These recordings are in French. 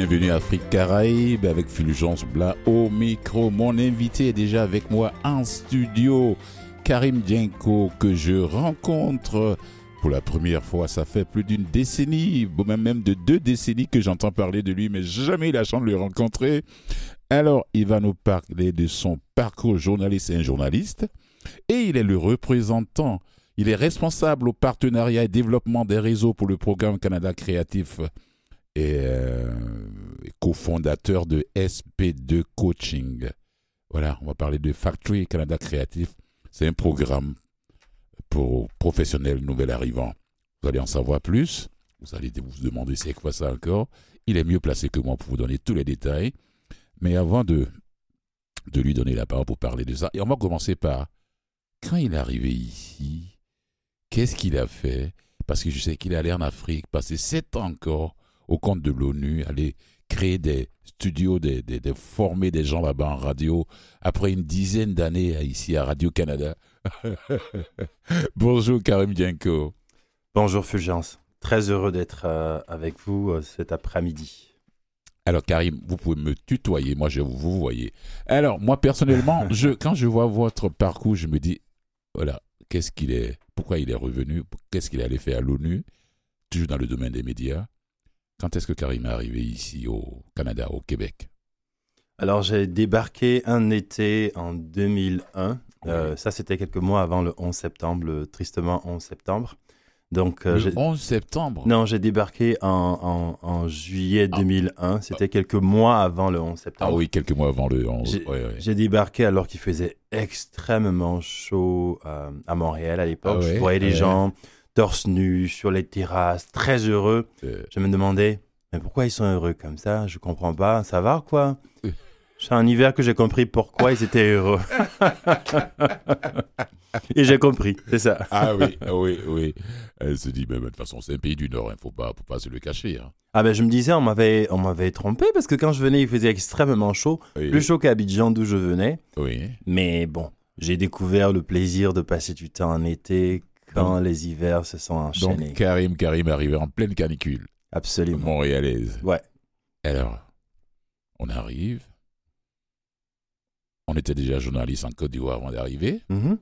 Bienvenue à Afrique Caraïbe avec Fulgence Blas au micro. Mon invité est déjà avec moi en studio, Karim Dienko, que je rencontre pour la première fois. Ça fait plus d'une décennie, même de deux décennies que j'entends parler de lui, mais jamais eu la chance de le rencontrer. Alors, il va nous parler de son parcours journaliste et un journaliste. Et il est le représentant, il est responsable au partenariat et développement des réseaux pour le programme Canada Créatif et euh, cofondateur de SP2 Coaching. Voilà, on va parler de Factory Canada Créatif. C'est un programme pour professionnels nouvel arrivants. Vous allez en savoir plus. Vous allez vous demander c'est quoi ça encore. Il est mieux placé que moi pour vous donner tous les détails. Mais avant de, de lui donner la parole pour parler de ça, et on va commencer par quand il est arrivé ici, qu'est-ce qu'il a fait? Parce que je sais qu'il est allé en Afrique, passer sept ans encore au compte de l'ONU, aller créer des studios, de des, former des gens là-bas en radio, après une dizaine d'années ici à Radio-Canada. Bonjour Karim Dienko. Bonjour Fulgence. Très heureux d'être euh, avec vous euh, cet après-midi. Alors Karim, vous pouvez me tutoyer, moi je vous, vous voyez. Alors moi personnellement, je, quand je vois votre parcours, je me dis, voilà, qu'est-ce qu'il est, pourquoi il est revenu, qu'est-ce qu'il allait faire à l'ONU, toujours dans le domaine des médias. Quand est-ce que Karim est arrivé ici au Canada, au Québec? Alors j'ai débarqué un été en 2001. Euh, ça c'était quelques mois avant le 11 septembre, le tristement 11 septembre. Donc, euh, le 11 septembre? Non, j'ai débarqué en, en, juillet 2001. Ah. C'était quelques mois avant le 11 septembre. Ah oui, quelques mois avant le 11. J'ai débarqué alors qu'il faisait extrêmement chaud euh, à Montréal à l'époque. Ah je voyais les gens torse nu sur les terrasses, très heureux. Je me demandais, mais pourquoi ils sont heureux comme ça? Je comprends pas. Ça va quoi? C'est un hiver que j'ai compris pourquoi ils étaient heureux. Et j'ai compris, c'est ça. Ah oui, ah oui, oui. Elle se dit, mais de toute façon, c'est un pays du Nord, il hein, ne faut pas, faut pas se le cacher. Hein. Ah ben je me disais, on m'avait, on m'avait trompé parce que quand je venais, il faisait extrêmement chaud, plus chaud qu'à Abidjan d'où je venais. Oui. Mais bon, j'ai découvert le plaisir de passer du temps en été quand les hivers se sont enchaînés. Donc Karim, Karim arrivé en pleine canicule. Absolument. Montréalaise. Ouais. Alors, on arrive. On était déjà journaliste en Côte d'Ivoire avant d'arriver. Mm-hmm.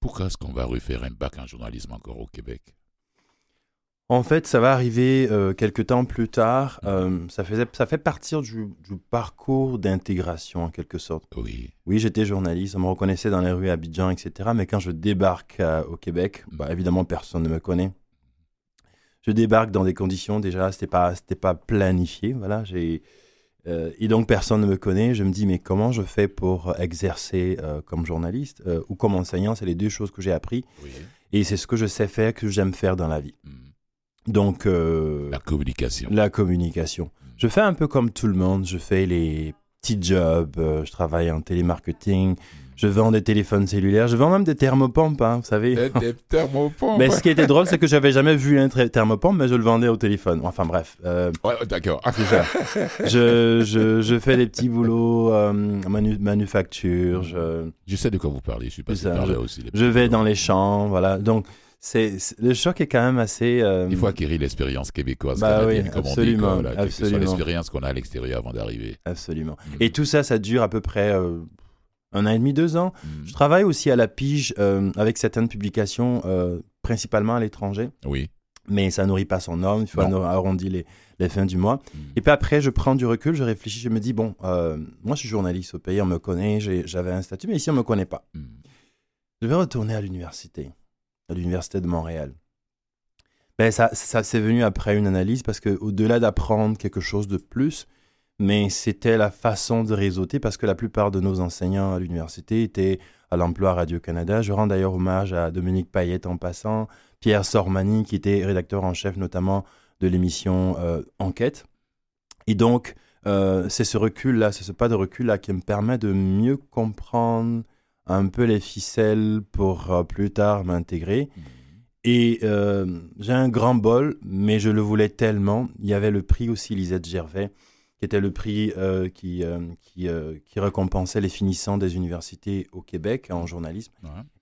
Pourquoi est-ce qu'on va refaire un bac en journalisme encore au Québec? En fait, ça va arriver euh, quelques temps plus tard. Euh, ça, faisait, ça fait partir du, parcours d'intégration en quelque sorte. Oui. Oui, j'étais journaliste, on me reconnaissait dans les rues à Abidjan, etc. Mais quand je débarque euh, au Québec, bah, évidemment, personne ne me connaît. Je débarque dans des conditions déjà, c'était pas, c'était pas planifié. Voilà, j'ai euh, et donc personne ne me connaît. Je me dis mais comment je fais pour exercer euh, comme journaliste ou comme enseignant? C'est les deux choses que j'ai appris. Et c'est ce que je sais faire, que j'aime faire dans la vie. Hmm. Donc la communication. La communication. Hmm. Je fais un peu comme tout le monde. Je fais les petits jobs. je travaille en télémarketing. Hmm. Je vends des téléphones cellulaires. Je vends même des thermopompes, hein, vous savez. Des, thermopompes. mais ce qui était drôle, c'est que j'avais jamais vu un thermopompe, mais je le vendais au téléphone. Enfin bref. Euh, ouais, d'accord. je, je, je, fais des petits boulots, euh, manufacture. Je... je sais de quoi vous parlez. Je suis pas ça, je, aussi. Je vais dans les champs, voilà. Donc c'est le choc est quand même assez. Euh... Il faut acquérir l'expérience québécoise, bah oui, comme absolument, on dit, quoi, absolument. l'expérience qu'on a à l'extérieur avant d'arriver. Absolument. Mm. Et tout ça, ça dure à peu près euh, un an et demi, deux ans. Hmm. Je travaille aussi à la pige euh, avec certaines publications, euh, principalement à l'étranger. Oui. Mais ça nourrit pas son homme, il faut arrondir les, les, fins du mois. Hmm. Et puis après, je prends du recul, je réfléchis, je me dis, bon, moi je suis journaliste au pays, on me connaît, j'avais un statut, mais ici on me connaît pas. Je vais retourner à l'université, à l'université de Montréal. Ben, ça, ça c'est venu après une analyse parce que au-delà d'apprendre quelque chose de plus, mais c'était la façon de réseauter parce que la plupart de nos enseignants à l'université étaient à l'emploi Radio-Canada. Je rends d'ailleurs hommage à Dominique Payette en passant, Pierre Sormani qui était rédacteur en chef notamment de l'émission euh, Enquête. Et donc, euh, c'est ce recul-là, c'est ce pas de recul-là qui me permet de mieux comprendre un peu les ficelles pour euh, plus tard m'intégrer. Et j'ai un grand bol, mais je le voulais tellement. Il y avait le prix aussi Lisette Gervais qui était le prix euh, qui, euh, qui, euh, qui, récompensait les finissants des universités au Québec en journalisme.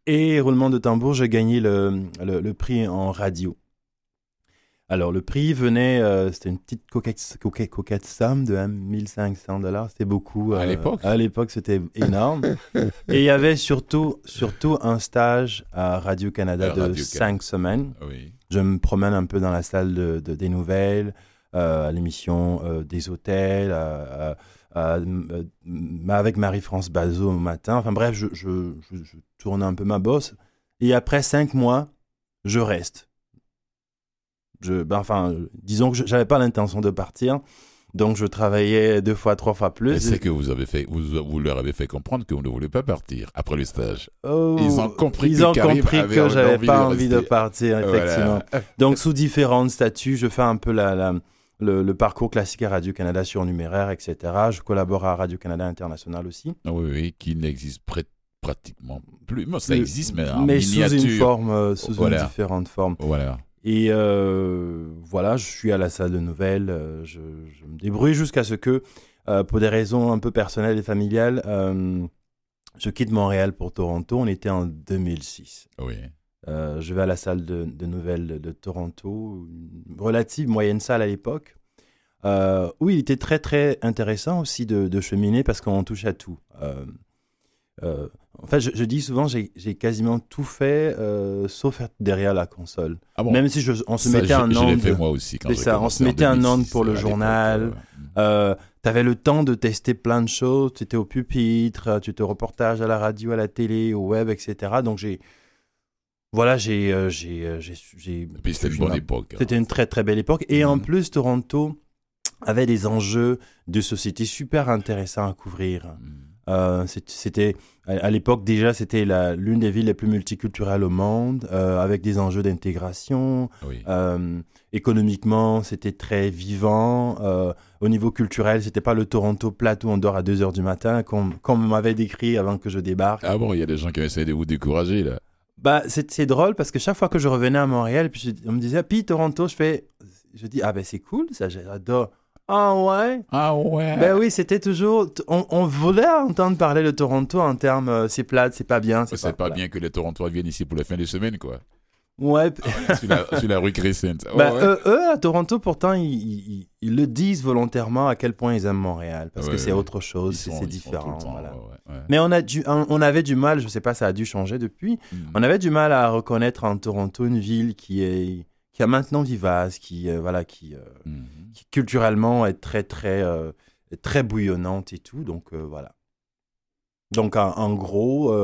Et roulement de tambour, j'ai gagné le, le, prix en radio. Alors, le prix venait, euh, c'était une petite coquette, coquette, coquette somme de 1500 dollars. C'était beaucoup. À l'époque? À l'époque, c'était énorme. Et il y avait surtout, surtout un stage à Radio-Canada de 5 semaines. Oui. Je me promène un peu dans la salle de, de- des nouvelles, euh, à l'émission euh, des hôtels, à- à- à- euh, avec Marie-France Bazot au matin. Enfin bref, je, je, je- je tourne un peu ma bosse. Et après cinq mois, je reste. Je, ben, enfin, disons que je n'avais pas l'intention de partir. Donc je travaillais deux fois, trois fois Et plus. c'est que vous avez fait, vous, vous leur avez fait comprendre que vous ne voulez pas partir après le stage. Oh, Ils ont compris ils que ont compris que j'avais pas envie de partir, effectivement. Voilà. Donc, sous différents statuts, je fais un peu la, la- le, le parcours classique à Radio-Canada surnuméraire, etc. Je collabore à Radio-Canada International aussi. Oui, oui, qui n'existe pratiquement plus. Ça existe, mais en mais sous une forme, euh, sous Voilà. une différente forme. Voilà. Et euh, voilà, je suis à la salle de nouvelles, euh, je, je me débrouille jusqu'à ce que, euh, pour des raisons un peu personnelles et familiales, euh, je quitte Montréal pour Toronto. On était en 2006. Oui. Euh, je vais à la salle de, de nouvelles de, de Toronto, une relative moyenne salle à l'époque. Oui, il était très très intéressant aussi de, de cheminer parce qu'on touche à tout. Euh, en fait, je, je dis souvent, j'ai quasiment tout fait euh, sauf être derrière la console. Ah bon? Même si je- on se Ça, mettait un l'ai fait moi aussi quand ça, on se mettait un 2006, onde pour le journal. euh, Euh, tu avais le temps de tester plein de choses. Tu étais au pupitre, tu étais au reportage à la radio, à la télé, au web, etc. Donc j'ai. Voilà, j'ai. c'était une bonne époque. hein. C'était une très très belle époque. Et en Mhm. plus, Toronto avait des enjeux de société super intéressants à couvrir. Mm. Euh, c'était à l'époque déjà c'était l'une des villes les plus multiculturelles au monde, euh, avec des enjeux d'intégration. Oui. Euh, économiquement, c'était très vivant. Au niveau culturel, c'était pas le Toronto plat où on dort à 2 heures du matin, comme on m'avait décrit avant que je débarque. Ah bon, il y a des gens qui ont essayé de vous décourager là. Bah, c'est c'est drôle parce que chaque fois que je revenais à Montréal, puis je- on me disait, puis Toronto, je fais, je dis, ah ben c'est cool, ça j'adore. Ah ouais? Ah ouais. Ben oui, c'était toujours, on, on voulait entendre parler de Toronto en termes, euh, c'est plate, c'est pas bien, c'est pas, bien que les Torontois viennent ici pour la fin de semaine, quoi. Ouais, p- sur, la, sur la rue Crescent. Oh, ben, ouais. eux, eux, à Toronto, pourtant, ils, ils- ils le disent volontairement à quel point ils aiment Montréal, parce Ouais, que c'est autre chose, c'est différent. temps, voilà. Mais on, a on, on avait du mal, je sais pas, ça a dû changer depuis, Mm. on avait du mal à reconnaître en Toronto une ville qui est qui est maintenant vivace, qui euh, voilà, qui, euh, Mhm. qui culturellement est très très euh, très bouillonnante et tout. Donc voilà. Donc en, en gros,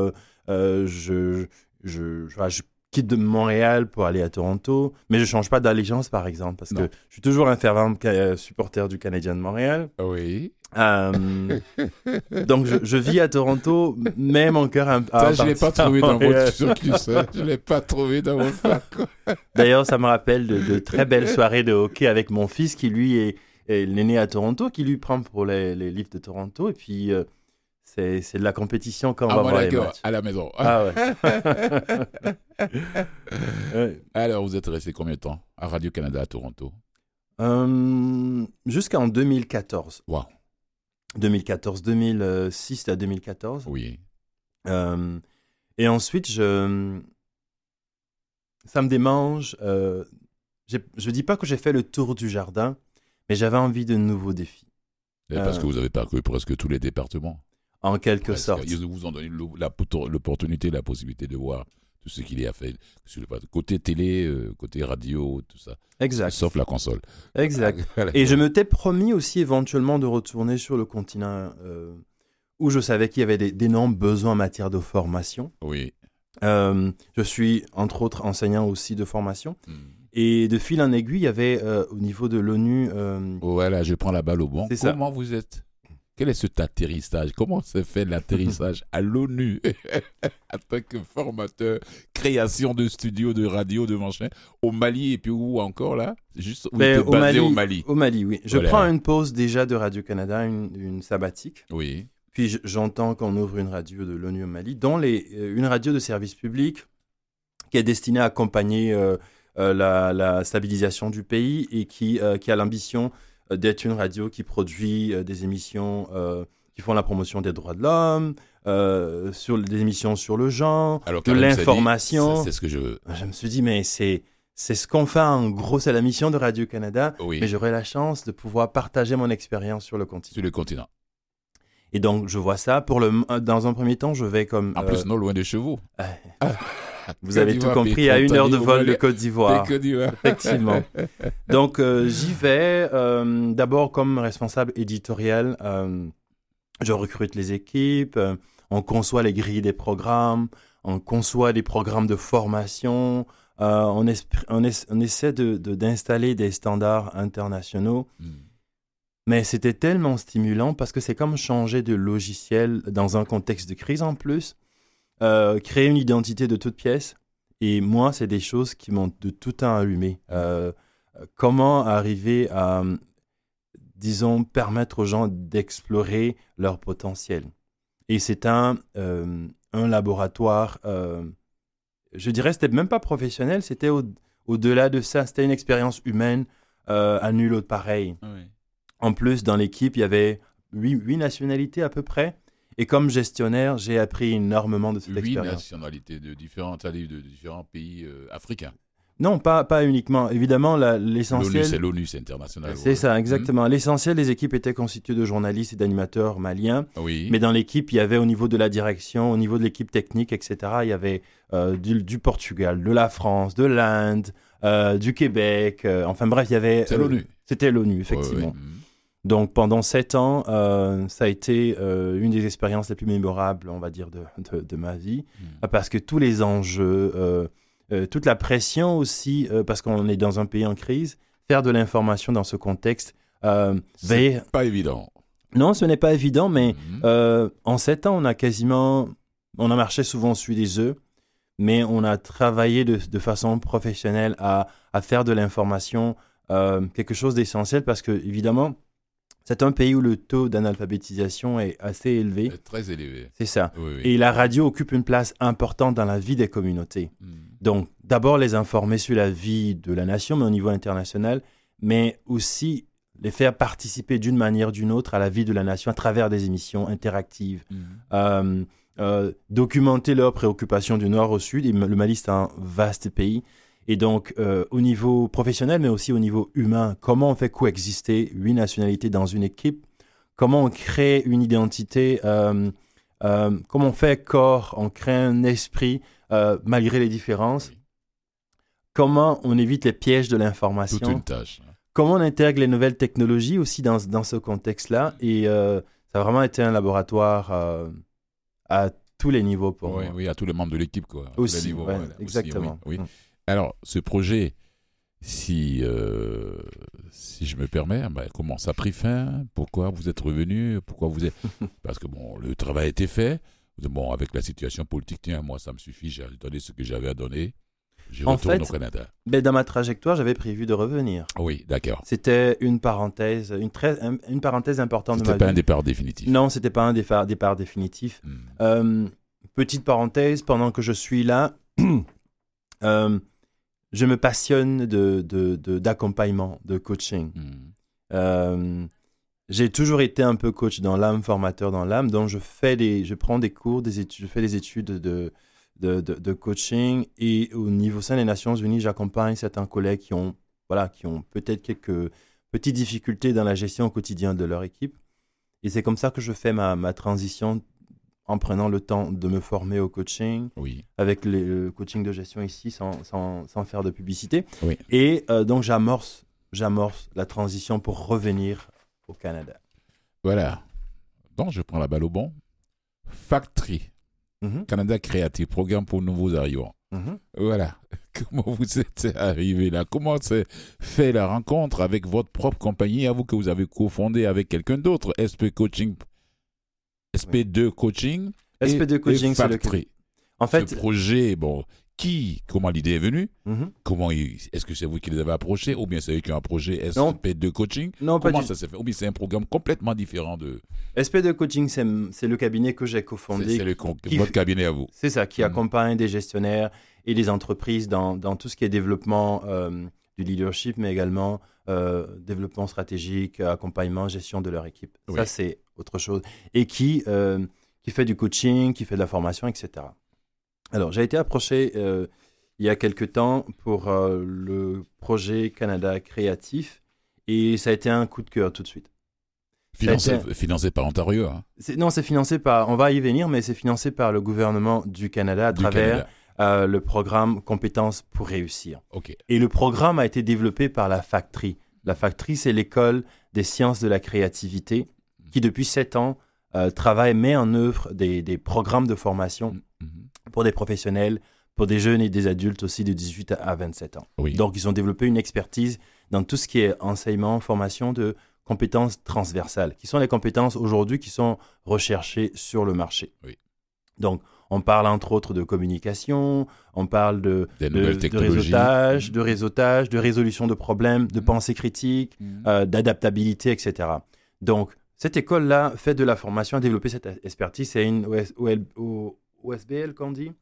je, je, je, voilà, je quitte de Montréal pour aller à Toronto, mais je change pas d'allégeance par exemple parce Non. que je suis toujours un fervent ca- supporter du Canadien de Montréal. Oui. Euh, donc je, je vis à Toronto, mais mon cœur a, a Ça, je l'ai pas trouvé dans votre hein. Je l'ai pas trouvé dans votre. D'ailleurs, ça me rappelle de, de très belles soirées de hockey avec mon fils qui, lui, est, est né à Toronto, qui lui prend pour les, les livres de Toronto. Et puis, euh, c'est de la compétition quand on Ah, va voir les matchs. à la maison. Ah ouais. Alors, vous êtes resté combien de temps à Radio-Canada à Toronto? Euh, Jusqu'en 2014. Wow. 2014, 2006 à 2014. Oui. Euh, et ensuite, je... ça me démange. Euh, je ne dis pas que j'ai fait le tour du jardin, mais j'avais envie de nouveaux défis, Et Parce que vous avez parcouru presque tous les départements. En quelque sorte. Ils vous ont donné l'opportunité, la possibilité de voir tout ce qu'il y a fait. Sur le, côté télé, euh, côté radio, tout ça. Exact. Sauf la console. Exact. Et je me t'ai promis aussi éventuellement de retourner sur le continent euh, où je savais qu'il y avait d'énormes besoins en matière de formation. Oui. Euh, je suis entre autres enseignant aussi de formation. Mm. Et de fil en aiguille, il y avait au niveau de l'ONU... euh, Voilà, je prends la balle au bon. C'est ça. Comment vous êtes? Quel est cet atterrissage? Comment se fait l'atterrissage à l'ONU? En tant que formateur, création de studios, de radio, de machin, au Mali et puis où encore là? Juste où ben, basé au Mali. Au Mali, oui. Je Voilà. prends une pause déjà de Radio-Canada, une, une sabbatique. Oui. Puis j'entends qu'on ouvre une radio de l'ONU au Mali, dont les, euh, une radio de service public qui est destinée à accompagner euh, euh, la, la stabilisation du pays et qui, euh, qui a l'ambition d'être une radio qui produit euh, des émissions euh, qui font la promotion des droits de l'homme, euh, sur des émissions sur le genre, Alors, de l'information. ça, C'est ce que je me suis dit, mais c'est c'est ce qu'on fait en gros, c'est la mission de Radio-Canada, mais j'aurai la chance de pouvoir partager mon expérience sur le continent. Sur le continent. Et donc, je vois ça. Pour le, dans un premier temps, je vais comme. En plus, euh, non loin de chez vous. avez tout compris, à une heure de vol de Côte d'Ivoire. Effectivement. donc, euh, j'y vais euh, d'abord comme responsable éditorial. je recrute les équipes, on conçoit les grilles des programmes, on conçoit des programmes de formation, on, on, on, essaie d'installer de, des standards internationaux. Hmm. Mais c'était tellement stimulant parce que c'est comme changer de logiciel dans un contexte de crise en plus, euh, créer une identité de toute pièce. Et moi, c'est des choses qui m'ont de tout temps allumé. Euh, comment arriver à, disons, permettre aux gens d'explorer leur potentiel. Et c'est un, euh, un laboratoire, je dirais, c'était même pas professionnel, c'était au-delà de ça, c'était une expérience humaine à nul autre pareil. Oui. En plus, dans l'équipe, il y avait huit, nationalités à peu près. Et comme gestionnaire, j'ai appris énormément de cette expérience. Huit nationalités de différents, de différents pays euh, africains. Non, pas, pas uniquement. Évidemment, l'essentiel. L'ONU, c'est l'ONU, c'est international. C'est ça, exactement. L'essentiel des équipes était constitué de journalistes et d'animateurs maliens. Oui. Mais dans l'équipe, il y avait au niveau de la direction, au niveau de l'équipe technique, etc., il y avait euh, du, Portugal, de la France, de l'Inde, euh, du Québec. enfin bref, il y avait. C'est l'ONU. C'était l'ONU, effectivement. Donc pendant sept ans, euh, ça a été euh, une des expériences les plus mémorables, on va dire, de, de, ma vie, hmm. parce que tous les enjeux, euh, toute la pression aussi, parce qu'on est dans un pays en crise, faire de l'information dans ce contexte, c'est pas évident. Non, ce n'est pas évident, mais hmm. en sept ans, on a quasiment, on a marché souvent sur des œufs, mais on a travaillé de, de façon professionnelle à, à faire de l'information quelque chose d'essentiel, parce que évidemment c'est un pays où le taux d'analphabétisation est assez élevé. très élevé. C'est ça. Et la radio occupe une place importante dans la vie des communautés. Hmm. Donc, d'abord les informer sur la vie de la nation, mais au niveau international, mais aussi les faire participer d'une manière ou d'une autre à la vie de la nation à travers des émissions interactives. Hmm. Euh, euh, documenter leurs préoccupations du nord au sud. Et le Mali, c'est un vaste pays. Et donc, euh, au niveau professionnel, mais aussi au niveau humain, comment on fait coexister huit nationalités dans une équipe? Comment on crée une identité euh, euh, Comment on fait corps On crée un esprit malgré les différences? Comment on évite les pièges de l'information? Toute une tâche. Comment on intègre les nouvelles technologies aussi dans, dans ce contexte-là? Et ça a vraiment été un laboratoire à tous les niveaux pour oui, moi. Oui, à tous les membres de l'équipe, quoi. Aussi, exactement. oui. Mm. Alors, ce projet, si, euh, si je me permets, ben, comment ça a pris fin? Pourquoi vous êtes revenu? Pourquoi vous êtes Parce que bon, le travail a été fait. Bon, avec la situation politique, tiens, moi, ça me suffit. J'ai donné ce que j'avais à donner. Je retourne au Canada. Mais ben, dans ma trajectoire, j'avais prévu de revenir. Oui, d'accord. C'était une parenthèse, une, très, une parenthèse importante de ma vie. C'était pas un départ définitif. Non, c'était pas un départ, départ définitif. Hmm. Euh, petite parenthèse, pendant que je suis là, euh, je me passionne d'accompagnement, de, de, de, coaching. Hmm. Euh, j'ai toujours été un peu coach dans l'âme, formateur dans l'âme, donc je, fais des, je prends des cours, des études, je fais des études de, de, coaching et au niveau sein des Nations Unies, j'accompagne certains collègues qui ont, voilà, qui ont peut-être quelques petites difficultés dans la gestion au quotidien de leur équipe. Et c'est comme ça que je fais ma, ma transition en prenant le temps de me former au coaching, oui. avec le coaching de gestion ici, sans, sans, sans faire de publicité. Oui. Et euh, donc, j'amorce, j'amorce la transition pour revenir au Canada. Voilà. Donc, je prends la balle au bon. Factory. Mhm. Canada Creative, programme pour nouveaux arrivants. Mhm. Voilà. Comment vous êtes arrivé là? Comment s'est fait la rencontre avec votre propre compagnie, à vous que vous avez cofondé avec quelqu'un d'autre, SP Coaching SP2 Coaching. SP2 Coaching, c'est le En fait, ce projet, bon, qui, comment l'idée est venue mhm. Comment est-ce que c'est vous qui les avez approchés ou bien c'est eux qui ont approché SP2 Coaching Non, comment ça s'est fait Ou bien c'est un programme complètement différent de SP2 Coaching, c'est le cabinet que j'ai cofondé. C'est votre cabinet à vous. C'est ça, qui mhm. accompagne des gestionnaires et des entreprises dans, dans tout ce qui est développement euh, du leadership, mais également euh, développement stratégique, accompagnement, gestion de leur équipe. Ça, c'est autre chose. Et qui, euh, qui fait du coaching, qui fait de la formation, etc. Alors, j'ai été approché euh, il y a quelque temps pour le projet Canada Créatif et ça a été un coup de cœur tout de suite. Financé, financé par Ontario hein. Non, c'est financé par, on va y venir, mais c'est financé par le gouvernement du Canada à travers euh, le programme Compétences pour réussir. Et le programme a été développé par la Factory. La Factory, c'est l'école des sciences de la créativité qui, depuis sept ans, euh, travaille, met en œuvre des, des programmes de formation mm, mm-hmm. pour des professionnels, pour des jeunes et des adultes aussi de 18 à 27 ans. Oui. Donc, ils ont développé une expertise dans tout ce qui est enseignement, formation de compétences transversales, qui sont les compétences aujourd'hui qui sont recherchées sur le marché. Oui. Donc, on parle entre autres de communication, on parle de, Des de, nouvelles de technologies. réseautage, de réseautage, de résolution de problèmes, de pensée critique, Mhm. euh, d'adaptabilité, etc. Donc, cette école-là fait de la formation, a développé cette expertise. C'est une OS OL O- OSBL qu'on dit.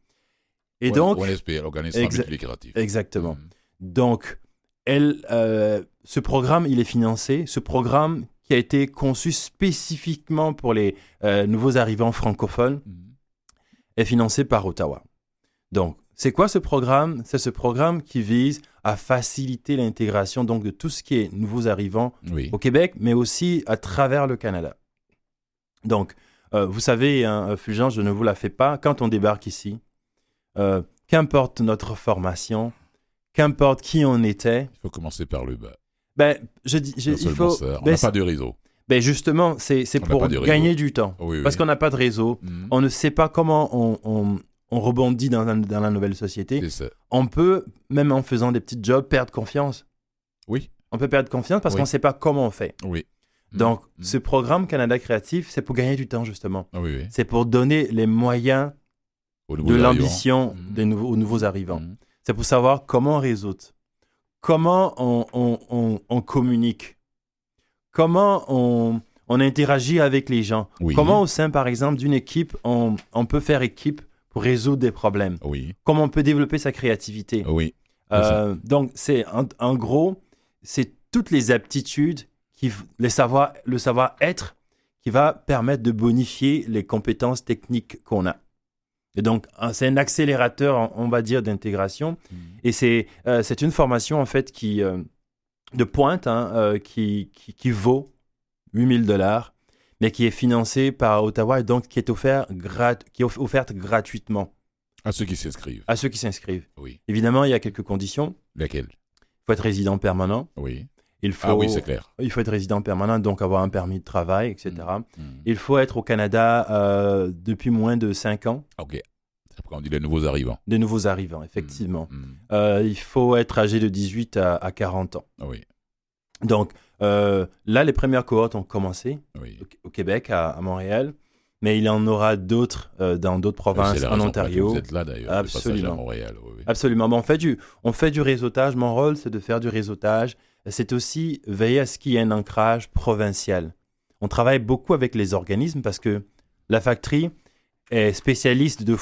Et Ouais, donc, ONSP, l'organisme Exa- lucratif. exactement. Mhm. Donc, elle, euh, ce programme, il est financé. Ce programme qui a été conçu spécifiquement pour les euh, nouveaux arrivants francophones. Est financé par Ottawa. Donc, c'est quoi ce programme? C'est ce programme qui vise à faciliter l'intégration donc de tout ce qui est nouveaux arrivants Oui. au Québec, mais aussi à travers le Canada. Donc, euh, vous savez, hein, Fulgence, je ne vous la fais pas, quand on débarque ici, euh, qu'importe notre formation, qu'importe qui on était, Il faut commencer par le bas. ben, je dis, je- il faut, on ben, n'a pas de réseau. Ben, justement, c'est pour gagner du temps, Oui, oui. parce qu'on n'a pas de réseau, Mhm. on ne sait pas comment on, on- on rebondit dans, la- dans la nouvelle société. Ça. On peut, même en faisant des petits jobs, perdre confiance. Oui. On peut perdre confiance parce Oui. qu'on ne sait pas comment on fait. Oui. Donc, Mhm. ce programme Canada Créatif, c'est pour gagner du temps, justement. Ah. C'est pour donner les moyens de l'ambition Mhm. des nouveaux, aux nouveaux arrivants. C'est pour savoir comment on résout, comment on- on communique, comment on, on interagit avec les gens, Oui. comment au sein, par exemple, d'une équipe, on, on peut faire équipe pour résoudre des problèmes, Oui. comment on peut développer sa créativité. Oui. Euh, donc, c'est en, en gros, c'est toutes les aptitudes, qui, les savoir, le savoir-être qui va permettre de bonifier les compétences techniques qu'on a. Et donc, c'est un accélérateur, on va dire, d'intégration. Mhm. Et c'est euh, c'est une formation, en fait, qui, euh, de pointe, hein, euh, qui, qui, qui vaut 8000 dollars, mais qui est financée par Ottawa et donc qui est, offert grat- qui est off- offerte gratuitement À ceux qui s'inscrivent. à ceux qui s'inscrivent. Oui. Évidemment, il y a quelques conditions. Laquelle Il faut être résident permanent. Oui. Il faut, Ah oui, c'est clair. il faut être résident permanent, donc avoir un permis de travail, etc. Mhm. Il faut être au Canada euh, depuis moins de 5 ans, Ok. Pourquoi on dit les nouveaux arrivants. des nouveaux arrivants, effectivement. Mhm. Euh, il faut être âgé de 18 à, à 40 ans. Ah Oui. Donc euh, là, les premières cohortes ont commencé Oui. au, au Québec, à, à Montréal, mais il y en aura d'autres euh, dans d'autres C'est provinces, la en Ontario. Vous êtes là d'ailleurs. Absolument. à Montréal. Oui, oui. Absolument. Bon, on, fait du, on fait du réseautage. Mon rôle, c'est de faire du réseautage. C'est aussi veiller à ce qu'il y ait un ancrage provincial. On travaille beaucoup avec les organismes parce que la factory est spécialiste de,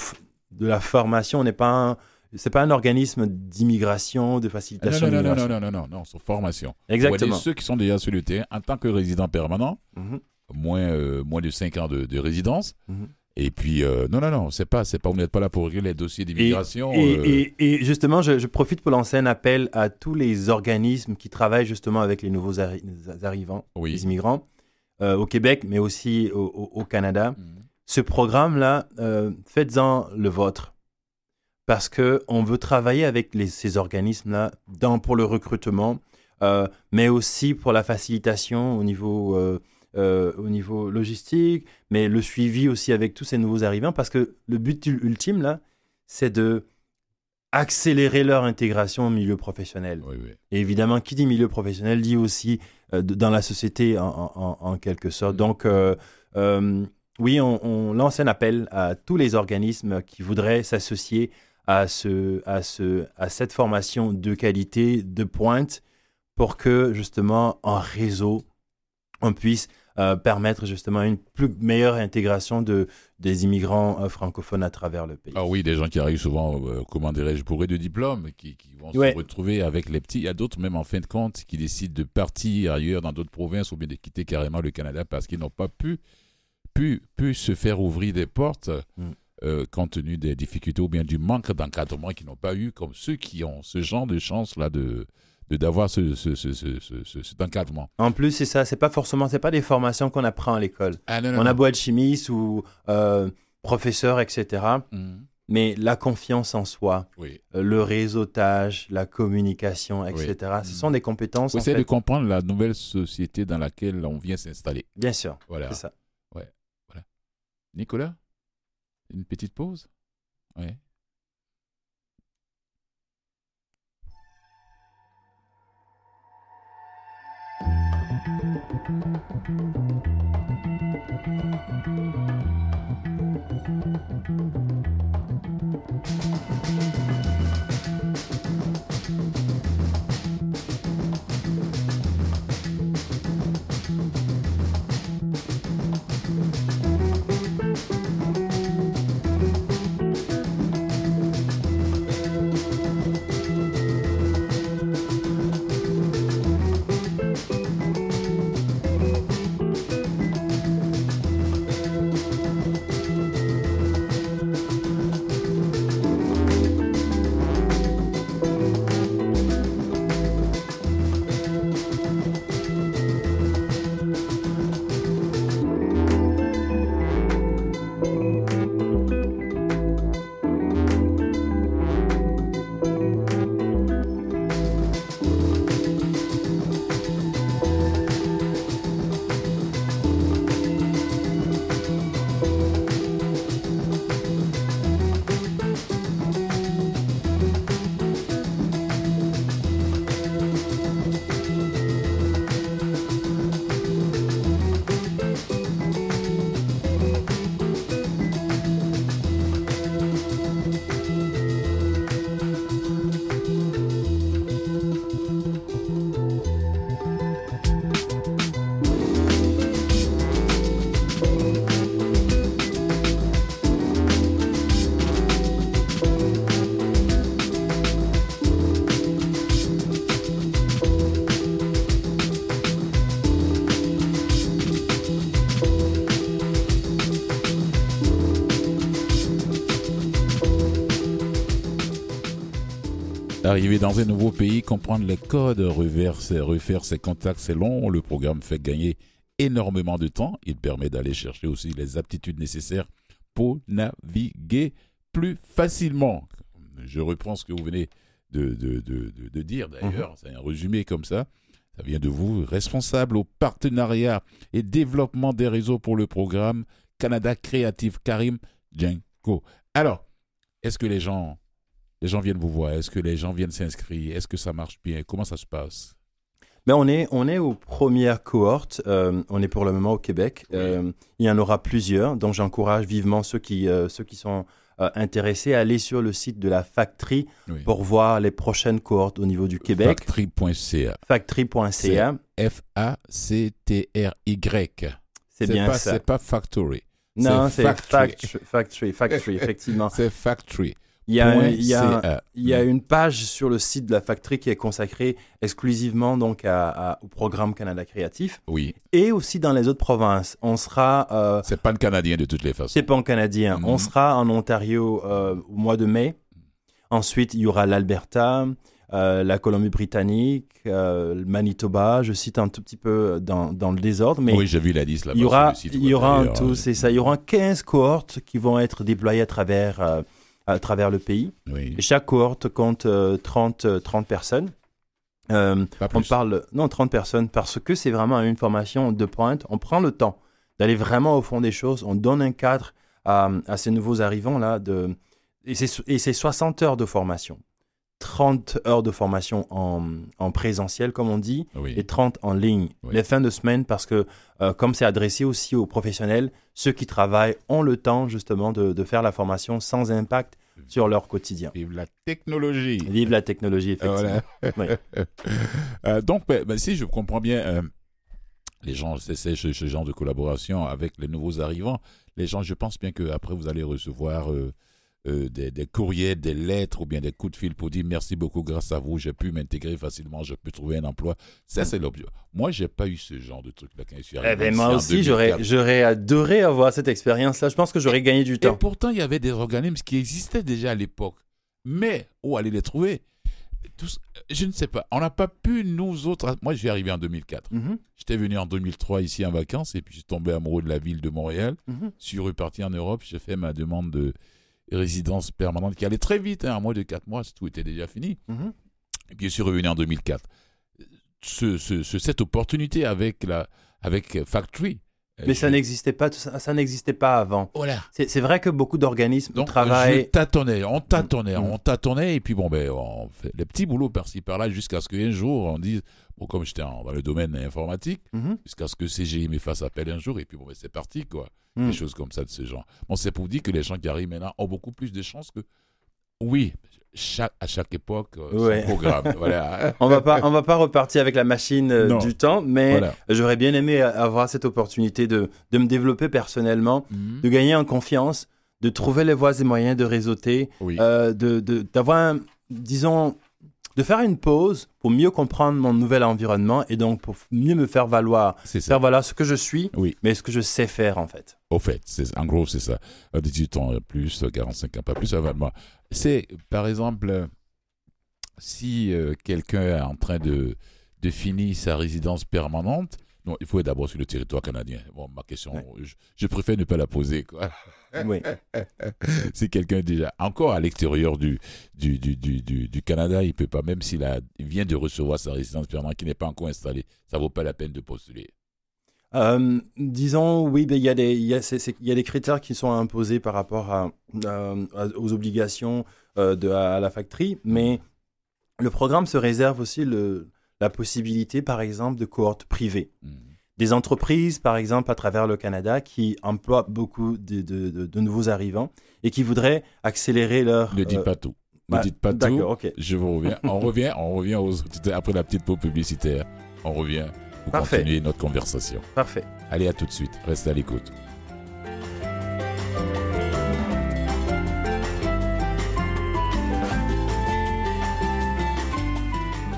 de la formation. On n'est pas un, c'est pas un organisme d'immigration, de Ah, Non, facilitation non, non, non, non, non, non, non, sur formation. Exactement. Aider ceux qui sont déjà sur le terrain en tant que résident permanent, Mhm. moins, euh, moins de 5 ans de, de résidence. Mhm. Et puis, euh, non, non, non, c'est pas, c'est pas, vous n'êtes pas là pour régler les dossiers d'immigration. Et, euh, et- et justement, je, je profite pour lancer un appel à tous les organismes qui travaillent justement avec les nouveaux arri- arrivants, oui. les immigrants, au Québec, mais aussi au, au- au Canada. Mhm. Ce programme-là, euh, faites-en le vôtre. Parce qu'on veut travailler avec les- ces organismes-là dans- pour le recrutement, euh, mais aussi pour la facilitation au niveau, euh, au niveau logistique, mais le suivi aussi avec tous ces nouveaux arrivants. Parce que le but ul- ultime, là, c'est de accélérer leur intégration au milieu professionnel. Oui, oui. Et évidemment, qui dit milieu professionnel dit aussi euh, dans la société en, en- en quelque sorte. Mm. Donc, euh, euh, oui, on, on lance un appel à tous les organismes qui voudraient s'associer à, ce, à, ce, à cette formation de qualité, de pointe, pour que justement, en réseau, on puisse euh, permettre justement une plus meilleure intégration de, des immigrants euh, francophones à travers le pays. Ah oui, des gens qui arrivent souvent, euh, comment dirais-je, bourrés de diplômes, qui, qui vont Ouais. se retrouver avec les petits. Il y a d'autres, même en fin de compte, qui décident de partir ailleurs dans d'autres provinces ou bien de quitter carrément le Canada parce qu'ils n'ont pas pu, pu, pu se faire ouvrir des portes Mm. euh, compte tenu des difficultés ou bien du manque d'encadrement qu'ils n'ont pas eu, comme ceux qui ont ce genre de chance-là de d'avoir ce, ce, ce, cet encadrement. En plus, c'est ça, c'est pas forcément, c'est pas des formations qu'on apprend à l'école. Ah, on a beau être chimiste ou euh, professeur, etc. Mhm. Mais la confiance en soi, oui. Euh, le réseautage, la communication, etc. Ce sont des compétences. Vous essayez de comprendre la nouvelle société dans laquelle on vient s'installer. Bien sûr. Voilà. C'est ça. Nicolas, une petite pause? Ouais. Arriver dans un nouveau pays, comprendre les codes, refaire ses contacts, c'est long. Le programme fait gagner énormément de temps. Il permet d'aller chercher aussi les aptitudes nécessaires pour naviguer plus facilement. Je reprends ce que vous venez de, de, dire d'ailleurs. Mhm. C'est un résumé comme ça. Ça vient de vous, responsable au partenariat et développement des réseaux pour le programme Canada Créatif Karim Djenko. Alors, est-ce que les gens les gens viennent vous voir Est-ce que les gens viennent s'inscrire? Est-ce que ça marche bien? Comment ça se passe? Ben on, est, on est aux premières cohortes. Euh, on est pour le moment au Québec. Euh, il y en aura plusieurs. Donc, j'encourage vivement ceux qui, euh, ceux qui sont intéressés à aller sur le site de la Factory pour voir les prochaines cohortes au niveau du Québec. Factory.ca. Factory.ca. F-A-C-T-R-Y. C'est bien ça. C'est pas Factory. Non, c'est factory. factory. Factory, effectivement. c'est Factory. Il y, a, il, y a, il y a, une page sur le site de la Factory qui est consacrée exclusivement donc à, au programme Canada Créatif. Oui. Et aussi dans les autres provinces. On sera. Euh, c'est pas un Canadien de toutes les façons. C'est pas un Canadien. On mhm. sera en Ontario euh, au mois de mai. Ensuite, il y aura l'Alberta, euh, la Colombie-Britannique, euh, le Manitoba. Je cite un tout petit peu dans, dans le désordre, mais oui, j'ai vu la liste là-bas. Il y aura, il y aura un tout, c'est ça. Il y aura 15 cohortes qui vont être déployées à travers à travers le pays. Chaque cohorte compte 30, euh, 30 euh, personnes. Euh, on parle non 30 personnes parce que c'est vraiment une formation de pointe. On prend le temps d'aller vraiment au fond des choses. On donne un cadre à, ces nouveaux arrivants là de et c'est 60 heures de formation. 30 heures de formation en, présentiel, comme on dit, et 30 en ligne. Les fins de semaine, parce que comme c'est adressé aussi aux professionnels, ceux qui travaillent ont le temps justement de, faire la formation sans impact sur leur quotidien. Vive la technologie. Vive la technologie, effectivement. Euh, donc, ben, ben, si je comprends bien, euh, les gens, c'est ce, ce, genre de collaboration avec les nouveaux arrivants. Les gens, je pense bien qu'après, vous allez recevoir euh, euh, des, des, courriers, des lettres ou bien des coups de fil pour dire merci beaucoup, grâce à vous, j'ai pu m'intégrer facilement, je peux trouver un emploi. Ça, c'est l'objet. Moi, j'ai pas eu ce genre de truc là quand je suis arrivé. Eh ben, moi aussi, j'aurais, adoré avoir cette expérience-là. Je pense que j'aurais gagné du temps. Et pourtant, il y avait des organismes qui existaient déjà à l'époque. Mais où aller les trouver? Je ne sais pas. On n'a pas pu, nous autres. Moi, je suis arrivé en 2004. Mhm. J'étais venu en 2003 ici en vacances et puis je suis tombé amoureux de la ville de Montréal. Mhm. Je suis reparti en Europe. J'ai fait ma demande de résidence permanente qui allait très vite. Hein, en moins de 4 mois, tout était déjà fini. Mhm. Et puis je suis revenu en 2004. Ce, cette opportunité avec, la, avec Factory, mais ça n'existait pas, ça, n'existait pas avant. Voilà. C'est vrai que beaucoup d'organismes travaillent. Je tâtonnais, on tâtonnait, mm. on tâtonnait, et puis bon, ben, on fait les petits boulots par-ci par-là jusqu'à ce qu'un jour on dise, bon, comme j'étais dans le domaine informatique, mm-hmm. jusqu'à ce que CGI me fasse appel un jour, et puis bon, ben, c'est parti, quoi. Des mm. choses comme ça de ce genre. Bon, c'est pour dire que les gens qui arrivent maintenant ont beaucoup plus de chances que. Oui, chaque, à chaque époque euh, son programme. voilà. on va pas on va pas repartir avec la machine euh, du temps, mais j'aurais bien aimé avoir cette opportunité de, de me développer personnellement, mhm. de gagner en confiance, de trouver les voies et moyens de réseauter, euh, de d'avoir disons de faire une pause pour mieux comprendre mon nouvel environnement et donc pour mieux me faire valoir. Faire valoir ce que je suis, oui. mais ce que je sais faire en fait. Au fait, en gros, c'est ça. 18 ans plus, 45 ans pas plus, moi. C'est, par exemple, si euh, quelqu'un est en train de, de finir sa résidence permanente, non, il faut être d'abord sur le territoire canadien. Bon, ma question, je, préfère ne pas la poser. Quoi. Oui. si quelqu'un déjà encore à l'extérieur du du, du, du, du, Canada, il peut pas, même s'il vient de recevoir sa résidence permanente qui n'est pas encore installée, ça vaut pas la peine de postuler. Euh, disons, oui, il y, a des, y, a, y a des critères qui sont imposés par rapport à, aux obligations euh, de, à, la factory, mais le programme se réserve aussi le, la possibilité, par exemple, de cohortes privées. Hmm. Des entreprises, par exemple, à travers le Canada, qui emploient beaucoup de, de, nouveaux arrivants et qui voudraient accélérer leur... Ne dites euh, pas tout. Ne bah, dites pas tout. Je vous reviens. On revient, on revient aux, après la petite pause publicitaire. On revient pour continuer notre conversation. Parfait. Allez, à tout de suite. Restez à l'écoute.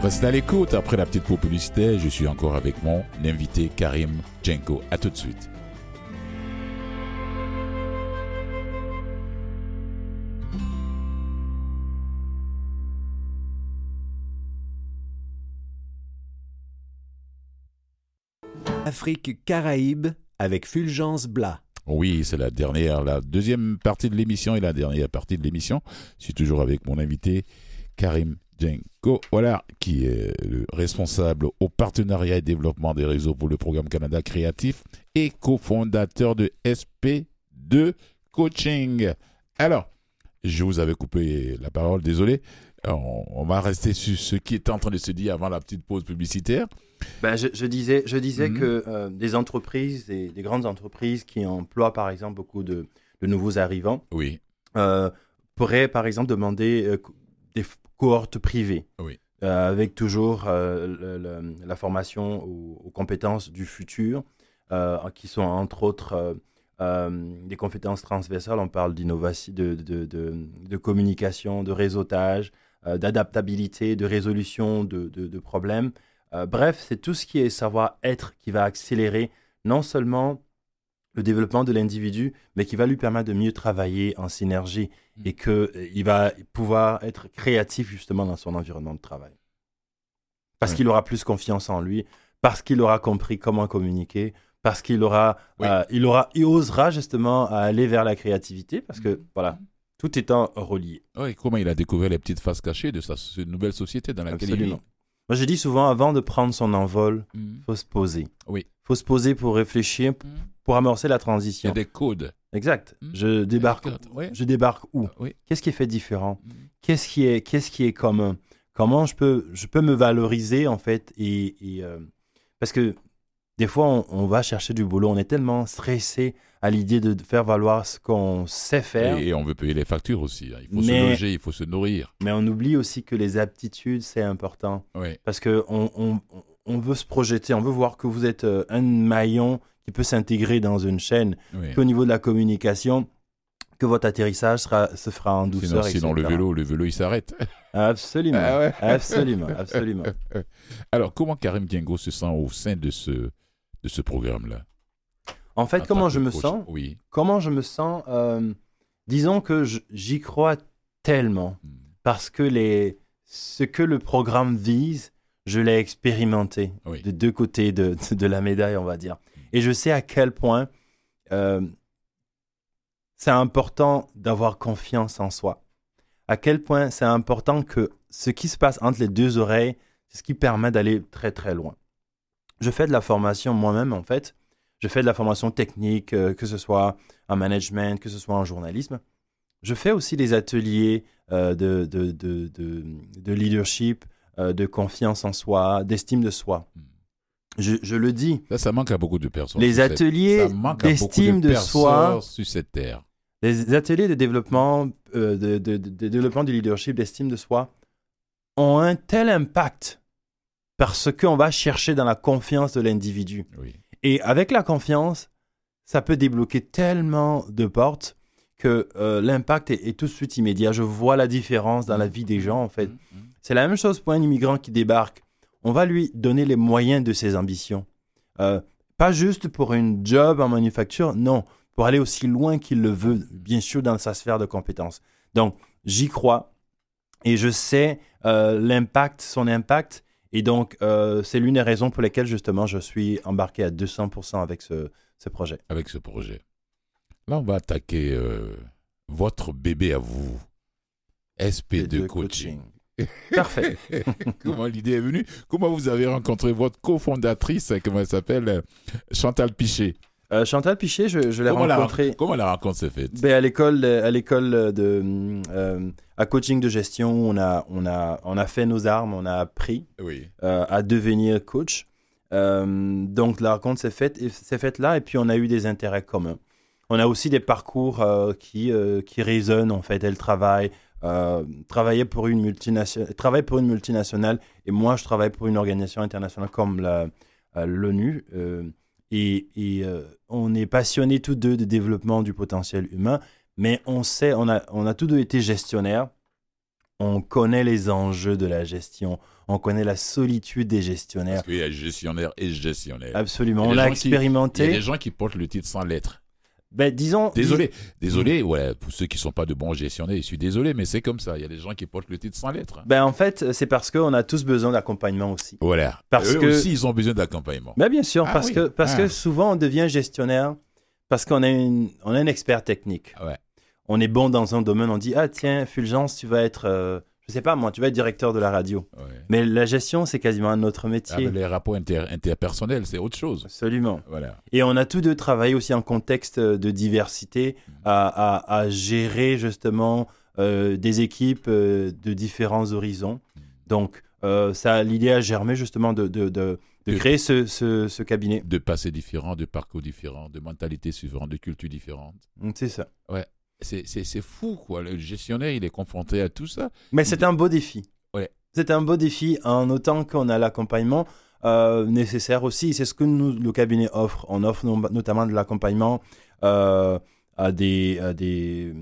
Restez à l'écoute. Après la petite publicité, je suis encore avec mon invité Karim Djenko. À tout de suite. Afrique Caraïbes avec Fulgence Blas. Oui, c'est la dernière, la deuxième partie de l'émission et la dernière partie de l'émission. Je suis toujours avec mon invité Karim Jenko, voilà, qui est le responsable au partenariat et développement des réseaux pour le programme Canada Créatif et cofondateur de SP2 Coaching. Alors, je vous avais coupé la parole, désolé. On, va rester sur ce qui est en train de se dire avant la petite pause publicitaire. Ben, je, disais, je disais mhm. que euh, des entreprises, des, des, grandes entreprises qui emploient par exemple beaucoup de, nouveaux arrivants, oui. Euh, pourraient par exemple demander euh, des cohorte privée. Oui. Euh, avec toujours la formation aux, compétences du futur, qui sont entre autres des compétences transversales. On parle d'innovation, de, de, de, communication, de réseautage, d'adaptabilité, de résolution de, problèmes. Bref, c'est tout ce qui est savoir-être qui va accélérer non seulement le développement de l'individu, mais qui va lui permettre de mieux travailler en synergie mm. et qu'il euh, va pouvoir être créatif justement dans son environnement de travail. Parce qu'il aura plus confiance en lui, parce qu'il aura compris comment communiquer, parce qu'il aura, euh, il aura, il osera justement aller vers la créativité, parce que mm. voilà, tout étant relié. Oui, comment il a découvert les petites faces cachées de sa nouvelle société dans laquelle il vit. Moi, je dis souvent, avant de prendre son envol, il mm. faut se poser. Oui. faut se poser pour réfléchir, pour amorcer la transition. Il y a des codes. Exact. Hmm. Je débarque. Je débarque où? Qu'est-ce qui est fait différent? Qu'est-ce qui est qu'est-ce qui est commun? Comment je peux je peux me valoriser en fait et, euh, parce que des fois on, va chercher du boulot, on est tellement stressé à l'idée de faire valoir ce qu'on sait faire. Et, on veut payer les factures aussi. Hein. Il faut se loger, il faut se nourrir. Mais on oublie aussi que les aptitudes c'est important. Parce que on, on, veut se projeter, on veut voir que vous êtes euh, un maillon qui peut s'intégrer dans une chaîne. Au niveau de la communication, que votre atterrissage sera, se fera en douceur. Sinon, sinon le vélo, le vélo, il s'arrête. Absolument, Ah ouais. absolument, absolument. Alors, comment Karim Diengo se sent au sein de ce, de ce programme-là En fait, En comment je me sens Oui. Comment je me sens euh, Disons que j'y crois tellement Hmm. parce que les, ce que le programme vise, je l'ai expérimenté Oui. de deux côtés de, de la médaille, on va dire. Et je sais à quel point euh, c'est important d'avoir confiance en soi. À quel point c'est important que ce qui se passe entre les deux oreilles, c'est ce qui permet d'aller très très loin. Je fais de la formation moi-même en fait. Je fais de la formation technique, euh, que ce soit en management, que ce soit en journalisme. Je fais aussi des ateliers euh, de, de, de, de, de leadership, euh, de confiance en soi, d'estime de soi. Hmm. Je, je le dis, Ça, ça manque à beaucoup de personnes. les ateliers d'estime de, soi, sur cette terre. les ateliers de développement, de développement du leadership, d'estime de soi, ont un tel impact parce qu'on va chercher dans la confiance de l'individu. Oui. Et avec la confiance, ça peut débloquer tellement de portes que euh, l'impact est, est tout de suite immédiat. Je vois la différence dans la vie des gens, en fait. Mm, mm. C'est la même chose pour un immigrant qui débarque. On va lui donner les moyens de ses ambitions. Euh, pas juste pour une job en manufacture, non, pour aller aussi loin qu'il le veut, bien sûr, dans sa sphère de compétences. Donc, j'y crois et je sais euh, l'impact, son impact. Et donc, euh, c'est l'une des raisons pour lesquelles, justement, je suis embarqué à 200% avec ce, ce projet. Avec ce projet. Là, on va attaquer euh, votre bébé à vous. SP2 de coaching. Parfait. comment l'idée est venue? Comment vous avez rencontré votre cofondatrice, comment elle s'appelle euh, Chantal Pichet? Euh, Chantal Pichet, je, je l'ai rencontrée comment la rencontre s'est faite ben, à l'école, à l'école de euh, à coaching de gestion. On a, on a, on a fait nos armes, on a appris Oui. euh, à devenir coach. Euh, donc la rencontre s'est faite, s'est faite là, et puis on a eu des intérêts communs. On a aussi des parcours euh, qui, euh, qui résonnent en fait. Elle travaille, euh, pour une multinationale, travaille pour une multinationale, et moi je travaille pour une organisation internationale comme euh, l'ONU. euh, et et, euh, on est passionnés tous deux de développement du potentiel humain, mais on sait, on a, on a tous deux été gestionnaires. On connaît les enjeux de la gestion, on connaît la solitude des gestionnaires. Parce qu'il y a gestionnaire et gestionnaire. Absolument, on l'a qui- Il y a expérimenté. des gens qui portent le titre sans lettres. Ben, disons, Désolé, désolé, ouais, pour ceux qui sont pas de bons gestionnaires, je suis désolé, mais c'est comme ça. Il y a des gens qui portent le titre sans lettres. Ben, en fait, c'est parce qu'on a tous besoin d'accompagnement aussi. Voilà. Parce Eux que- aussi, ils ont besoin d'accompagnement. Ben, bien sûr, Ah parce, oui. que, parce Ah. que souvent on devient gestionnaire parce qu'on a, une, on a un expert technique. Ouais. On est bon dans un domaine, on dit Ah, tiens, Fulgence, tu vas être, euh, je sais pas moi, tu vas être directeur de la radio. ouais. Mais la gestion, c'est quasiment un autre Ah, métier. mais les rapports inter- interpersonnels, c'est autre chose. Absolument. Voilà. Et on a tous deux travaillé aussi en contexte de diversité, Mm. à, à- à gérer justement euh, des équipes euh, de différents horizons. Mm. Donc, euh, ça, l'idée a germé justement de, de, de, de De- créer ce, ce, ce cabinet. De passés différents, de parcours différents, de mentalités différentes, de cultures différentes. C'est ça. C'est- C'est fou, quoi. Le gestionnaire, il est confronté à tout ça. Mais c'est un beau défi. Ouais. C'est un beau défi en autant qu'on a l'accompagnement euh, nécessaire aussi. C'est ce que nous, le cabinet offre. On offre no- notamment de l'accompagnement euh, à, des, à, des,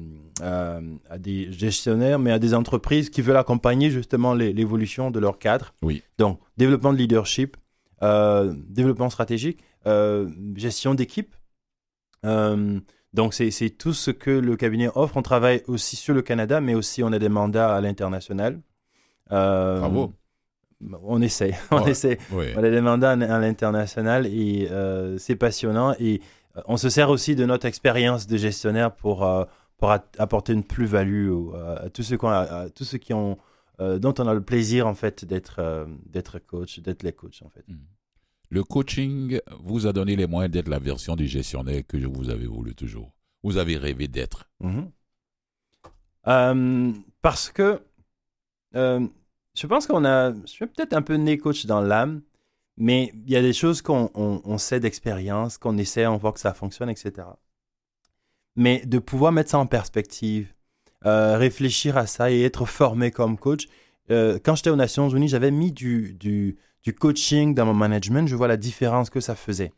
euh, à des gestionnaires, mais à des entreprises qui veulent accompagner justement l'évolution de leur cadre. Oui. Donc, développement de leadership, développement stratégique, gestion d'équipe. Donc, c'est tout ce que le cabinet offre. On travaille aussi sur le Canada, mais aussi on a des mandats à l'international. Euh, Bravo. On essaie, on Ouais. essaie. On a des mandats à l'international et euh, c'est passionnant. Et euh, on se sert aussi de notre expérience de gestionnaire pour, euh, pour apporter une plus-value à, tous ceux, qui ont, à tous ceux qui ont, dont on a le plaisir en fait d'être d'être coach, d'être les coachs en fait. Mm. Le coaching vous a donné les moyens d'être la version du gestionnaire que vous avez voulu toujours. Vous avez rêvé d'être. Mhm. Euh, parce que euh, je pense qu'on a. Je suis peut-être un peu né coach dans l'âme, mais il y a des choses qu'on on- on sait d'expérience, qu'on essaie, on voit que ça fonctionne, etc. Mais de pouvoir mettre ça en perspective, euh, réfléchir à ça et être formé comme coach. quand j'étais aux Nations Unies, j'avais mis du, du, du coaching dans mon management. Je vois la différence que ça faisait.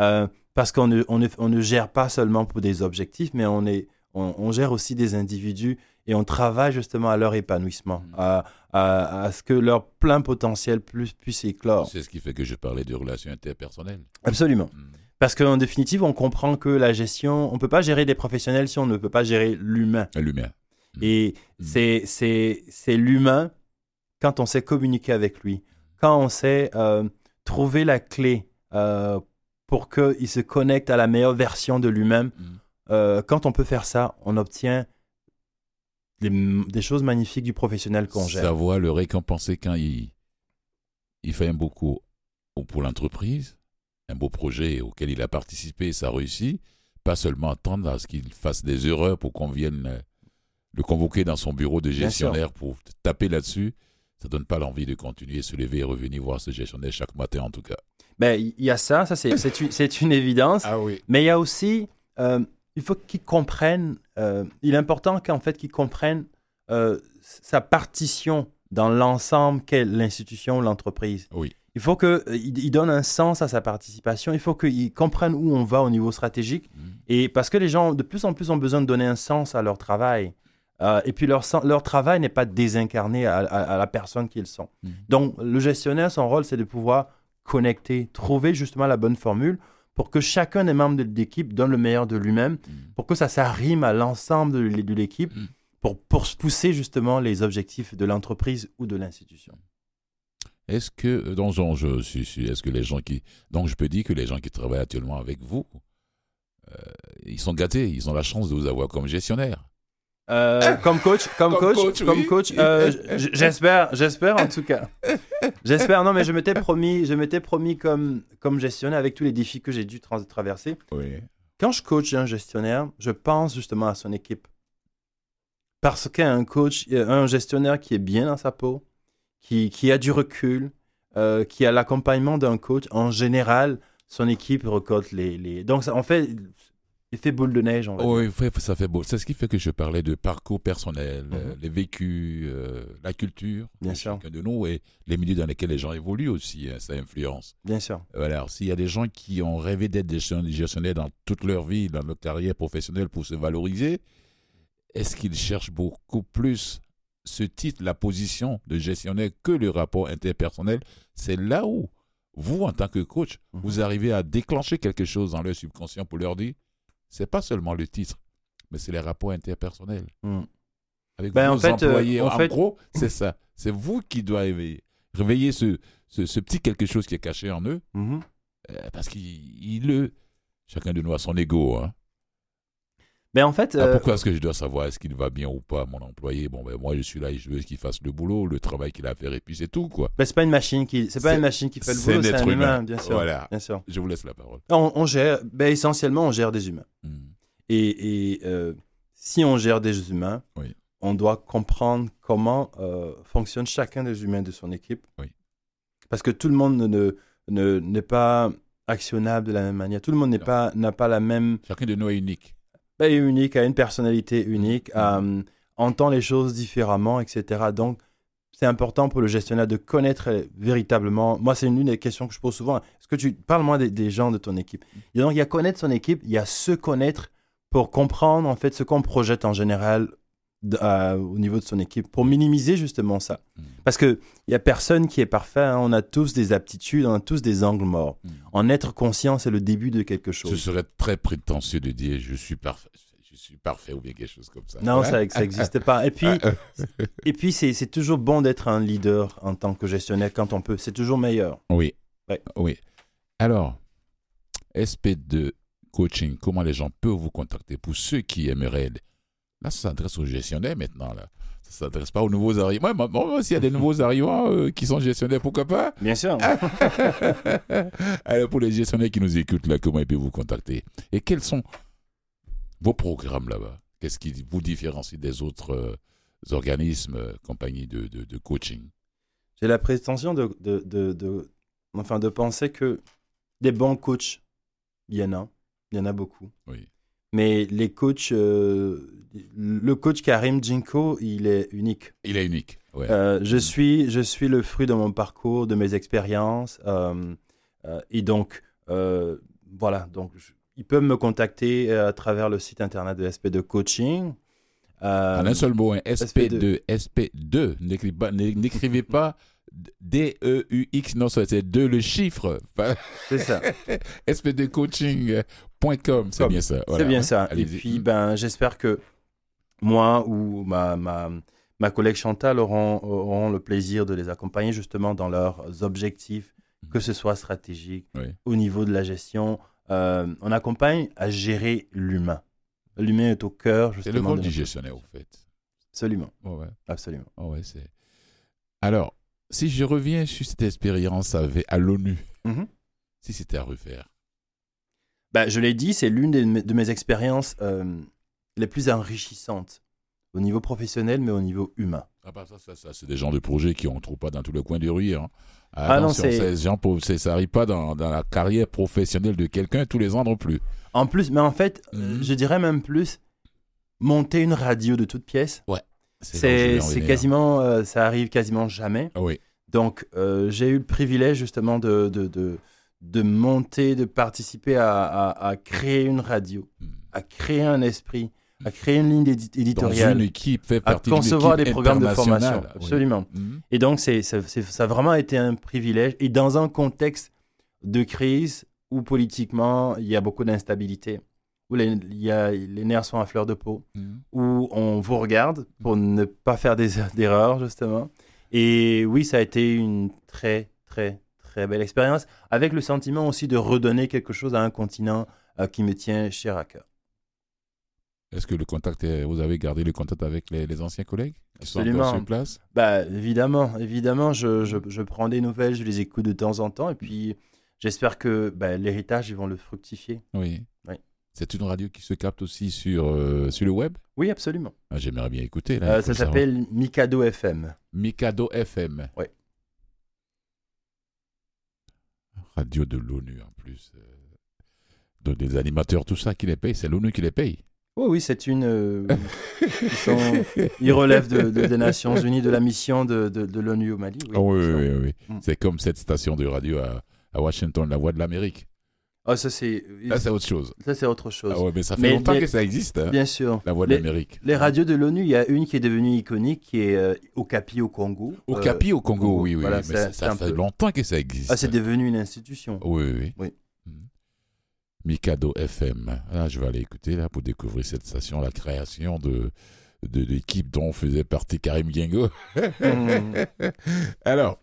Euh, parce qu'on ne, on ne, gère pas seulement pour des objectifs, mais on, est, on, gère aussi des individus et on travaille justement à leur épanouissement, mm. à, à, ce que leur plein potentiel plus, puisse éclore. C'est ce qui fait que je parlais de relations interpersonnelles. Absolument. Mm. Parce qu'en définitive, on comprend que la gestion, on ne peut pas gérer des professionnels si on ne peut pas gérer l'humain. L'humain. Mm. Et c'est l'humain quand on sait communiquer avec lui, quand on sait euh, trouver la clé euh, pour qu'il se connecte à la meilleure version de lui-même. Mm. Euh, quand on peut faire ça, on obtient des, choses magnifiques du professionnel qu'on gère. Savoir le récompenser quand il, il fait un beau coup pour l'entreprise, un beau projet auquel il a participé et ça réussit, pas seulement attendre à ce qu'il fasse des erreurs pour qu'on vienne le convoquer dans son bureau de gestionnaire pour taper là-dessus, ça donne pas l'envie de continuer, se lever et revenir voir ce gestionnaire chaque matin en tout cas. Ben, il y a ça, ça c'est, c'est, une, évidence. Ah oui. Mais il y a aussi, euh, il faut qu'ils comprennent, euh, il est important qu'en fait qu'ils comprennent euh, sa partition dans l'ensemble qu'est l'institution ou l'entreprise. Oui. Il faut qu'il il donne un sens à sa participation. Il faut qu'ils comprennent où on va au niveau stratégique. Mm. Et parce que les gens, de plus en plus, ont besoin de donner un sens à leur travail. Et puis leur, leur travail n'est pas désincarné à, à, la personne qu'ils sont. Mm. Donc le gestionnaire, son rôle, c'est de pouvoir connecter, trouver justement la bonne formule pour que chacun des membres de l'équipe donne le meilleur de lui-même, mm. pour que ça s'arrime à l'ensemble de l'équipe, mm. pour, pour pousser justement les objectifs de l'entreprise ou de l'institution. Est-ce que, euh, donc, je, suis, est-ce que les gens qui, donc je peux dire que les gens qui travaillent actuellement avec vous, euh, ils sont gâtés, ils ont la chance de vous avoir comme gestionnaire. Euh, comme coach, comme, coach, comme coach. Euh, j'espère, j'espère en tout cas. J'espère. Non, mais je m'étais promis, je m'étais promis comme comme gestionnaire avec tous les défis que j'ai dû traverser. Quand je coach un gestionnaire, je pense justement à son équipe. Parce qu'un coach, un gestionnaire qui est bien dans sa peau, qui, qui a du recul, euh, qui a l'accompagnement d'un coach, en général, son équipe recolte les, les... Donc, en fait, fait boule de neige. oui, ça fait beau. C'est ce qui fait que je parlais de parcours personnel, mhm. euh, les vécus, euh, la culture Bien sûr. de nous et les milieux dans lesquels les gens évoluent aussi, hein, ça influence. Bien sûr. Alors, s'il y a des gens qui ont rêvé d'être des gestionnaires dans toute leur vie, dans leur carrière professionnelle pour se valoriser, est-ce qu'ils cherchent beaucoup plus ce titre, la position de gestionnaire que le rapport interpersonnel? C'est là où vous, en tant que coach, mhm. vous arrivez à déclencher quelque chose dans leur subconscient pour leur dire c'est pas seulement le titre, mais c'est les rapports interpersonnels. Hmm. Avec ben, vos en fait, euh, employés. en, gros, c'est ça. C'est vous qui doivez réveiller, réveiller ce, ce, petit quelque chose qui est caché en eux, mm-hmm. euh, parce qu'il le... Chacun de nous a son ego. Hein. Mais en fait. Ah, euh, pourquoi est-ce que je dois savoir est-ce qu'il va bien ou pas, mon employé? Bon, ben moi, je suis là et je veux qu'il fasse le boulot, le travail qu'il a à faire, et puis c'est tout, quoi. Ben, c'est pas une machine qui, c'est pas une machine qui fait le boulot, c'est un humain, bien sûr. Voilà. Bien sûr. Je vous laisse la parole. On, gère, ben, essentiellement, on gère des humains. Hmm. Et, euh, si on gère des humains, on doit comprendre comment euh, fonctionne chacun des humains de son équipe. Oui. Parce que tout le monde ne, ne, n'est pas actionnable de la même manière. Tout le monde n'est pas, n'a pas la même. Chacun de nous est unique est unique, a une personnalité unique, mm-hmm. euh, entend les choses différemment, etc. Donc, c'est important pour le gestionnaire de connaître véritablement. Moi, c'est une, des questions que je pose souvent. Est-ce que tu parles moins des, gens de ton équipe Et donc, il y a connaître son équipe, il y a se connaître pour comprendre en fait ce qu'on projette en général au niveau de son équipe, pour minimiser justement ça. Mm. Parce qu'il n'y a personne qui est parfait, hein. on a tous des aptitudes, on a tous des angles morts. Mm. En être conscient, c'est le début de quelque chose. Ce serait très prétentieux de dire je suis parfait. Je suis parfait ou bien quelque chose comme ça. Non, ça n'existe pas. Et puis, et puis c'est toujours bon d'être un leader en tant que gestionnaire quand on peut. C'est toujours meilleur. Oui. Oui. Alors, SP2 coaching, comment les gens peuvent vous contacter pour ceux qui aimeraient Là, ça s'adresse aux gestionnaires maintenant. Là. Ça ne s'adresse pas aux nouveaux arrivants. Moi, moi, s'il y a des nouveaux arrivants euh, qui sont gestionnaires, pourquoi pas? Bien sûr. Alors, pour les gestionnaires qui nous écoutent, là, comment ils peuvent vous contacter? Et quels sont vos programmes là-bas? Qu'est-ce qui vous différencie des autres euh, organismes, euh, compagnies de, de, coaching? J'ai la prétention de, de, de, enfin, de penser que des bons coachs, il y en a. Il y en a beaucoup. Oui. Mais les coachs, euh, le coach Karim Jinko, il est unique. Il est unique. Euh, je, suis, je suis le fruit de mon parcours, de mes expériences. Euh, et donc, voilà, donc ils peuvent me contacter à travers le site internet de SP2 Coaching. en un seul mot, hein, SP2, SP2. N'écrivez pas D-E-U-X, non, c'est 2 le chiffre. C'est ça. spdcoaching.com, c'est bien ça. c'est bien ça. Et puis, ben, j'espère que moi ou ma, ma, ma collègue Chantal auront, auront, le plaisir de les accompagner justement dans leurs objectifs, mhm. que ce soit stratégique, au niveau de la gestion. Euh, on accompagne à gérer l'humain. L'humain est au cœur justement. C'est le rôle du gestionnaire, au fait. Absolument. ouais. Absolument. ouais. Alors, si je reviens sur cette expérience avec, à l'ONU, mhm. si c'était à refaire? Bah, Je l'ai dit, c'est l'une de, mes expériences euh, les plus enrichissantes au niveau professionnel, mais au niveau humain. Ah bah ça, ça, ça c'est des gens de projet qui ne trouve pas dans tous les coins du rire. Hein. Ah, non, c'est... Gens, ça n'arrive pas dans, dans, la carrière professionnelle de quelqu'un tous les ans non plus. En plus, mais en fait, mhm. je dirais même plus, monter une radio de toutes pièces. Ouais. C'est quasiment, euh, ça arrive quasiment jamais. Ah oui. Donc, euh, j'ai eu le privilège justement de, de, de, de monter, de participer à, à, créer une radio, hmm. à créer un esprit, à créer une ligne éditoriale, une équipe fait partie à concevoir des programmes de formation. Absolument. Hmm. Et donc, c'est, ça, ça a vraiment été un privilège. Et dans un contexte de crise où politiquement, il y a beaucoup d'instabilité où les, y a, les nerfs sont à fleur de peau, mhm. où on vous regarde pour ne pas faire d'erreurs, justement. Et oui, ça a été une très, très, très belle expérience, avec le sentiment aussi de redonner quelque chose à un continent euh, qui me tient cher à cœur. Est-ce que le contact, vous avez gardé le contact avec les, anciens collègues qui Absolument. sont sur place? Bah, Évidemment, évidemment je, je, je, prends des nouvelles, je les écoute de temps en temps, et puis j'espère que bah, l'héritage, ils vont le fructifier. Oui. oui. C'est une radio qui se capte aussi sur, euh, sur le web Oui, absolument. Ah, j'aimerais bien écouter. Là, euh, ça s'appelle Mikado FM. Mikado FM. Oui. Radio de l'ONU en plus. Euh, des animateurs, tout ça qui les paye, c'est l'ONU qui les paye. Oh oui, c'est une. ils, relèvent de, des Nations Unies, de la mission de, de, l'ONU au Mali. Oui, oui, oui, oui, mm. C'est comme cette station de radio à, à Washington, la Voix de l'Amérique. Ah, ça c'est. c'est autre chose. Ça c'est autre chose. Ah ouais, mais ça fait longtemps que ça existe. Hein, bien sûr. La voix de l'Amérique. Les radios de l'ONU, il y a une qui est devenue iconique, qui est euh, Okapi au Congo. Okapi au Congo, oui, oui. mais ça, fait longtemps que ça existe. Ah, c'est devenu une institution. Oui, oui. oui. Hmm. Mikado FM. Ah, je vais aller écouter là pour découvrir cette station, la création de de l'équipe dont faisait partie Karim Gengo. Hmm. Alors,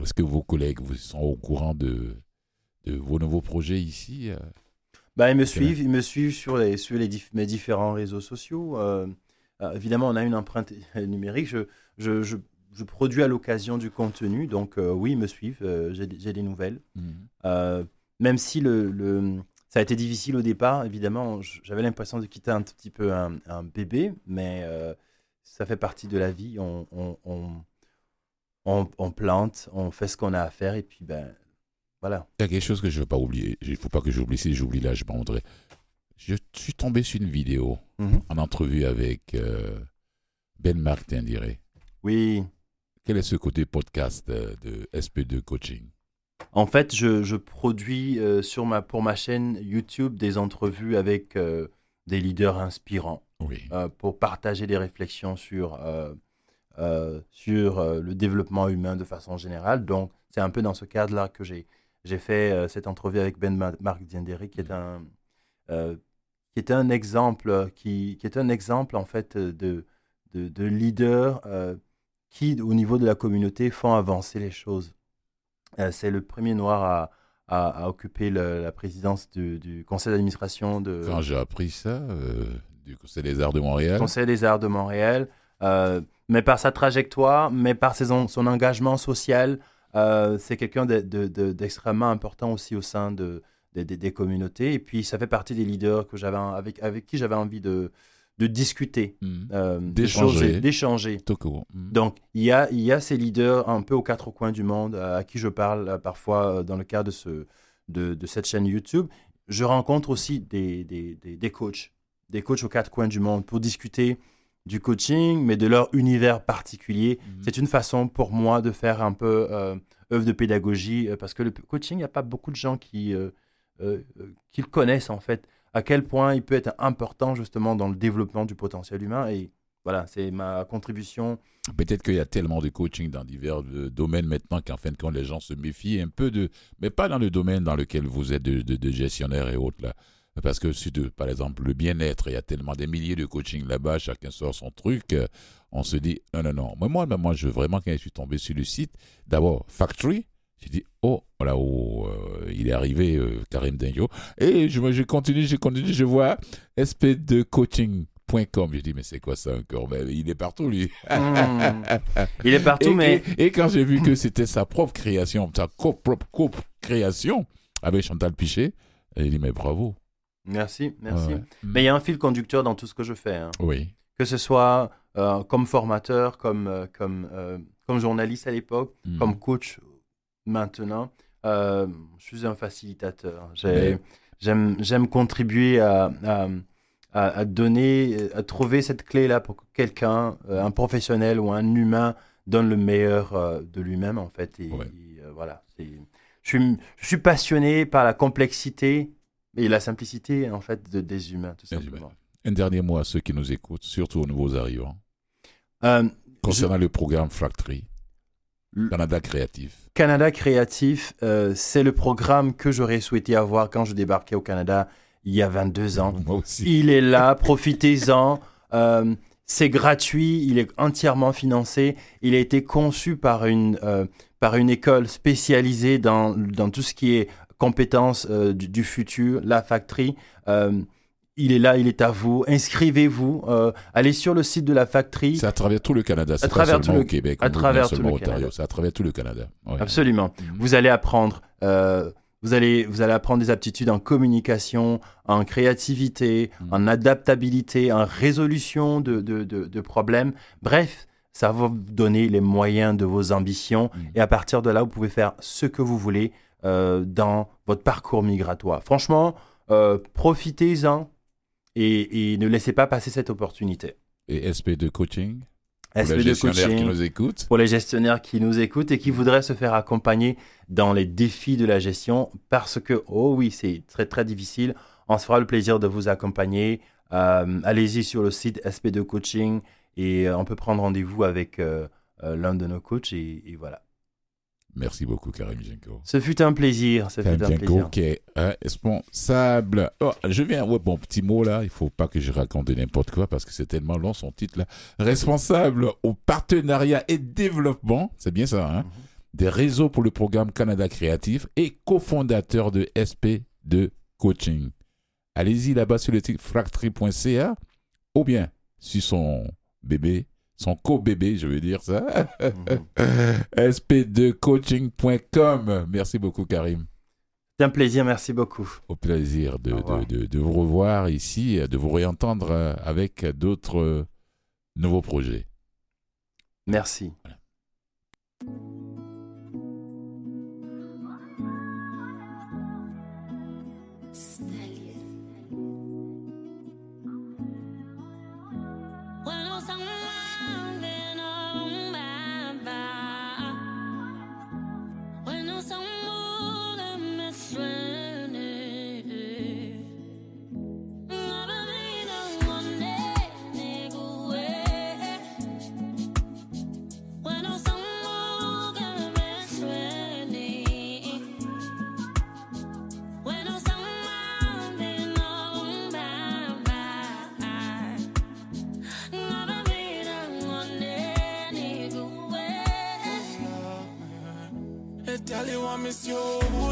est-ce que vos collègues vous sont au courant de vos nouveaux projets ici euh, bah, Ils me suivent, ils me suivent sur, les, sur les mes différents réseaux sociaux. Euh, euh, évidemment, on a une empreinte numérique. Je, je, je, produis à l'occasion du contenu, donc oui, ils me suivent. J'ai des nouvelles. Mhm. même si le, le, ça a été difficile au départ, évidemment, j'avais l'impression de quitter un petit peu un, un bébé, mais ça fait partie de la vie. On, on, on, on, plante, on fait ce qu'on a à faire, et puis ben, voilà. Il y a quelque chose que je ne veux pas oublier. Il ne faut pas que j'oublie. Si j'oublie là, je montrer. Je suis tombé sur une vidéo mhm. en entrevue avec euh, Ben Marc Tindiré. Oui. Quel est ce côté podcast euh, de SP2 Coaching? En fait, je, produis euh, sur ma, pour ma chaîne YouTube des entrevues avec des leaders inspirants oui. pour partager des réflexions sur, sur le développement humain de façon générale. Donc, c'est un peu dans ce cadre-là que j'ai j'ai fait euh, cette entrevue avec Ben Marc Dienderi, qui est un, euh, qui est un exemple, qui, qui, est un exemple en fait de, de, de leader euh, qui, au niveau de la communauté, font avancer les choses. c'est le premier noir à, à, occuper la présidence du, du conseil d'administration de. Quand j'ai appris ça, du Conseil des Arts de Montréal. Conseil des Arts de Montréal, mais par sa trajectoire, mais par ses, son engagement social, euh, c'est quelqu'un d'extrêmement important aussi au sein de, des communautés. Et puis, ça fait partie des leaders que avec, avec qui j'avais envie de, de discuter, mmh. euh, d'échanger. Mmh. Donc, il y a, il y a ces leaders un peu aux quatre coins du monde à qui je parle parfois dans le cadre de, ce, de, de, cette chaîne YouTube. Je rencontre aussi des, des, des, coachs, des coachs aux quatre coins du monde pour discuter du coaching, mais de leur univers particulier. Mhm. C'est une façon pour moi de faire un peu euh, œuvre de pédagogie, euh, parce que le coaching, il n'y a pas beaucoup de gens qui, euh, qu'ils connaissent en fait à quel point il peut être important justement dans le développement du potentiel humain. Et voilà, c'est ma contribution. Peut-être qu'il y a tellement de coaching dans divers domaines maintenant qu'en fin de compte, les gens se méfient un peu de. Mais pas dans le domaine dans lequel vous êtes de, gestionnaire et autres, là. Parce que, si par exemple, le bien-être, il y a tellement des milliers de coaching là-bas, chacun sort son truc. Euh, on se dit, non, non, non. Moi, moi, moi je veux vraiment, quand je suis tombé sur le site, d'abord, Factory, j'ai dit, oh, voilà, oh, euh, il est arrivé, Karim Dingo. Et je, je continue, je continue, je vois SP2 Coaching Com. J'ai dit, mais c'est quoi ça encore? Ben, Il est partout, lui. Hmm. Il est partout, mais. Et, quand j'ai vu que c'était sa propre création, sa propre création avec Chantal Pichet, j'ai dit, mais bravo. Merci, merci. Mais il y a un fil conducteur dans tout ce que je fais. Hein. Oui. Que ce soit euh, comme formateur, comme, euh, comme, euh, comme journaliste à l'époque, hmm. comme coach maintenant. je suis un facilitateur. J'aime contribuer à à, donner, à trouver cette clé-là pour que quelqu'un, un professionnel ou un humain, donne le meilleur de lui-même, en fait. Et, voilà. Je suis, je suis passionné par la complexité et la simplicité, en fait, de, des humains, tout simplement. Un dernier mot à ceux qui nous écoutent, surtout aux nouveaux arrivants. Concernant le programme Factory. Canada Créatif. Canada Créatif, c'est le programme que j'aurais souhaité avoir quand je débarquais au Canada il y a 22 ans. Moi aussi. Il est là, profitez-en. Euh, c'est gratuit, il est entièrement financé. Il a été conçu par une, euh, par une école spécialisée dans, dans tout ce qui est compétences euh, du, futur, la factory. il est là, il est à vous. Inscrivez-vous. allez sur le site de la factory. C'est à travers tout le Canada. C'est pas seulement au Québec. À travers tout le Ontario. C'est à travers tout le Canada. Absolument. Mhm. Vous allez apprendre vous allez, vous allez apprendre des aptitudes en communication, en créativité, mm. en adaptabilité, en résolution de, de, de, problèmes. Bref, ça va vous donner les moyens de vos ambitions. Mm. Et à partir de là, vous pouvez faire ce que vous voulez euh, dans votre parcours migratoire. Franchement, euh, profitez-en et, et ne laissez pas passer cette opportunité. Et SP2 Coaching pour les gestionnaires qui nous écoutent. Pour les gestionnaires qui nous écoutent et qui voudraient se faire accompagner dans les défis de la gestion parce que, oh oui, c'est très très difficile. On se fera le plaisir de vous accompagner. Euh, allez-y sur le site SP2 Coaching et on peut prendre rendez-vous avec l'un de nos coachs et voilà. Merci beaucoup, Karim Jenko. Ce fut un plaisir. Ce Karim fut un plaisir. qui est responsable. Oh, je viens, ouais, bon, petit mot là, il faut pas que je raconte n'importe quoi parce que c'est tellement long son titre là. Responsable au partenariat et développement, c'est bien ça, hein, mhm. des réseaux pour le programme Canada Créatif et cofondateur de SP2 Coaching. Allez-y là-bas sur le site fractory.ca ou bien sur son bébé son co-bébé, je veux dire ça. sp2coaching.com. Merci beaucoup, Karim. C'est un plaisir, merci beaucoup. Au plaisir de, de, de, vous revoir ici, de vous réentendre euh, avec d'autres euh, nouveaux projets. Merci. promise you.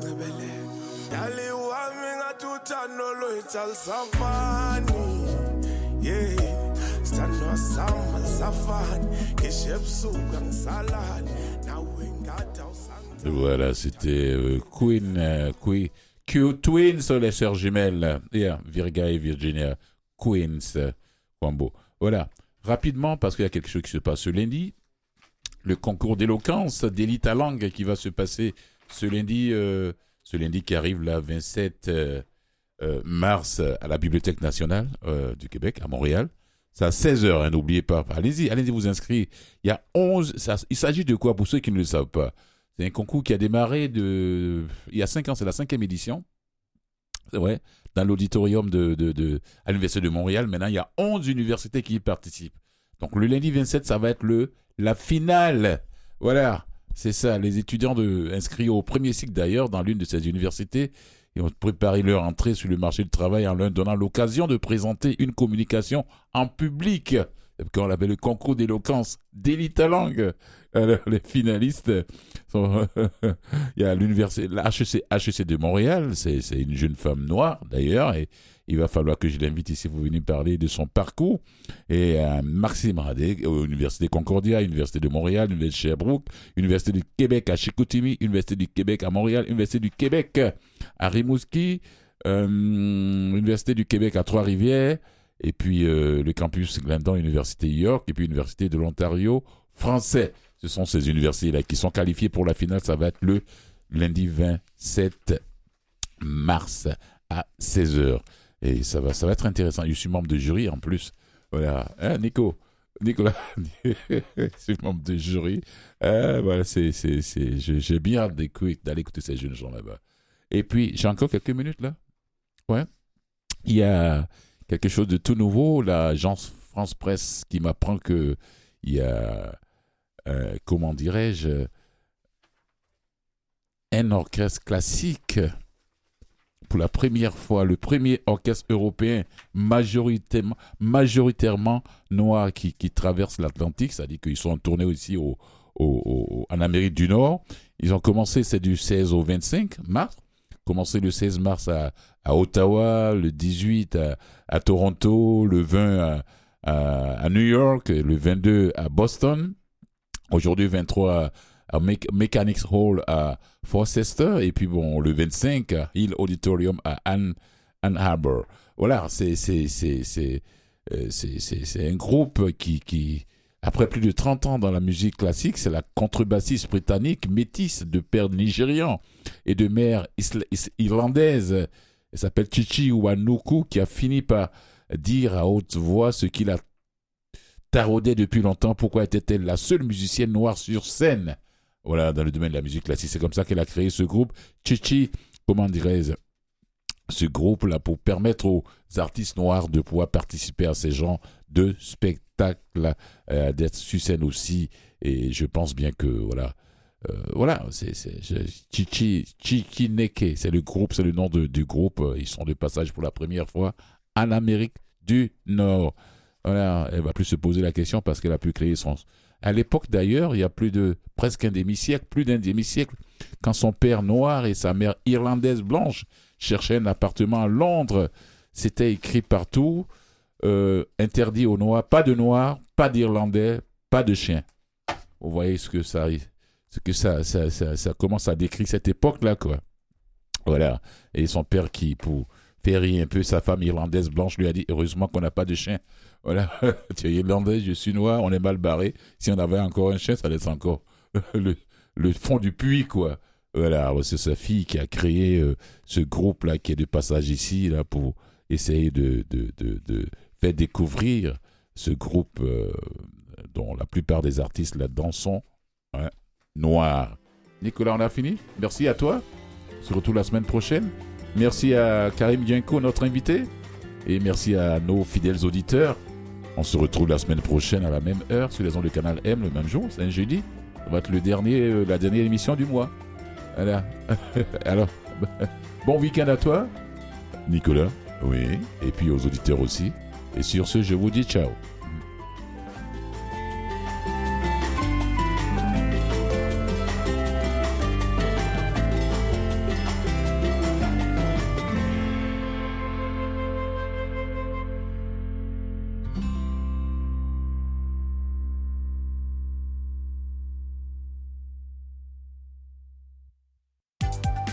Nawe sincebelele dali wami ngathi uthando lwethu alisafani yeah ebusuku nawe Voilà, c'était euh, Queen, euh, Queen, Q Twins, les sœurs jumelles. Yeah, Virga et Virginia. Queens. euh, Combo. Voilà. Rapidement, parce qu'il y a quelque chose qui se passe ce lundi. Le concours d'éloquence d'élite à langue qui va se passer ce lundi, euh, ce lundi qui arrive là, 27 euh, euh, mars à la Bibliothèque nationale du Québec, à Montréal. C'est à 16h, hein, n'oubliez pas. Allez-y, allez-y vous inscrire. Il y a 11, ça- il s'agit de quoi pour ceux qui ne le savent pas? C'est un concours qui a démarré il y a 5 ans, c'est la cinquième édition. C'est vrai, dans l'auditorium de- à l'Université de Montréal. Maintenant, il y a 11 universités qui y participent. Donc le lundi 27, ça va être le, la finale. Voilà, c'est ça. Les étudiants inscrits au premier cycle d'ailleurs dans l'une de ces universités ils ont préparé leur entrée sur le marché du travail en leur donnant l'occasion de présenter une communication en public. Qu'on appelle le concours d'éloquence langue. Alors, les finalistes sont, il y a l'université, la HEC, HEC de Montréal, c'est une jeune femme noire d'ailleurs, et il va falloir que je l'invite ici pour venir parler de son parcours. Et euh, Maxime Radé, à l'Université Concordia, Université de Montréal, Université de Sherbrooke, Université du Québec à Chicoutimi, Université du Québec à Montréal, Université du Québec à Rimouski, euh, Université du Québec à Trois-Rivières, et puis euh, le campus Glendon, Université York, et puis Université de l'Ontario français. Ce sont ces universités-là qui sont qualifiées pour la finale. Ça va être le lundi 27 mars à 16h. Et ça va, ça va être intéressant. Je suis membre de jury en plus. Voilà. Hein, Nico? Nicolas, suis membre de jury. Euh, voilà, c'est, c'est, c'est, j'ai bien hâte d'aller écouter ces jeunes gens là-bas. Et puis, j'ai encore quelques minutes là? Ouais. Il y a quelque chose de tout nouveau. L'agence France Presse qui m'apprend que il y a, euh, comment dirais-je, un orchestre classique pour la première fois, le premier orchestre européen majoritairement, noir qui, traverse l'Atlantique, c'est-à-dire qu'ils sont en tournée aussi au, au- en Amérique du Nord. Ils ont commencé, c'est du 16 au 25 mars, commencé le 16 mars à, Ottawa, le 18 à, Toronto, le 20 à, New York, le 22 à Boston, aujourd'hui 23 Mech- Mechanics Hall à Forcester, et puis bon, le 25 à Hill Auditorium à Ann, Ann Arbor. Voilà, c'est euh, un groupe qui qui après plus de 30 ans dans la musique classique, c'est la contrebassiste britannique métisse de père nigérian et de mère irlandaise. Elle s'appelle Chichi Wanuku qui a fini par dire à haute voix ce qu'il a taraudé depuis longtemps. Pourquoi était-elle la seule musicienne noire sur scène? Voilà, dans le domaine de la musique classique. C'est comme ça qu'elle a créé ce groupe. Chichi, comment dirais-je ce groupe-là pour permettre aux artistes noirs de pouvoir participer à ces genres de spectacles, euh, d'être sur scène aussi. Et je pense bien que, voilà, euh, voilà, c'est Chichi, Chikineke, c'est le groupe, c'est le nom du groupe. Ils sont de passage pour la première fois en Amérique du Nord. Voilà, elle va plus se poser la question parce qu'elle a pu créer son. À l'époque d'ailleurs, il y a plus de presque un demi-siècle, plus d'un demi-siècle, quand son père noir et sa mère irlandaise blanche cherchaient un appartement à Londres, c'était écrit partout euh, interdit aux noirs, pas de noirs, pas d'irlandais, pas de chiens. Vous voyez ce que ça, commence à décrire cette époque-là, quoi. Voilà. Et son père qui, pour faire rire un peu sa femme irlandaise blanche, lui a dit heureusement qu'on n'a pas de chien. Voilà. tu es irlandais, je suis noir, on est mal barré. Si on avait encore un chien, ça laisse encore le, fond du puits, quoi. Voilà. C'est sa fille qui a créé euh, ce groupe-là qui est de passage ici, là, pour essayer de, faire découvrir ce groupe euh, dont la plupart des artistes là-dedans sont hein, noirs. Nicolas, on a fini? Merci à toi. Retrouve la semaine prochaine. Merci à Karim Dienko, notre invité. Et merci à nos fidèles auditeurs. On se retrouve la semaine prochaine à la même heure sur les ondes du canal M le même jour. C'est un jeudi. Ça va être le dernier, euh, la dernière émission du mois. Voilà. Alors, bon week-end à toi, Nicolas. Oui. Et puis aux auditeurs aussi. Et sur ce, je vous dis ciao.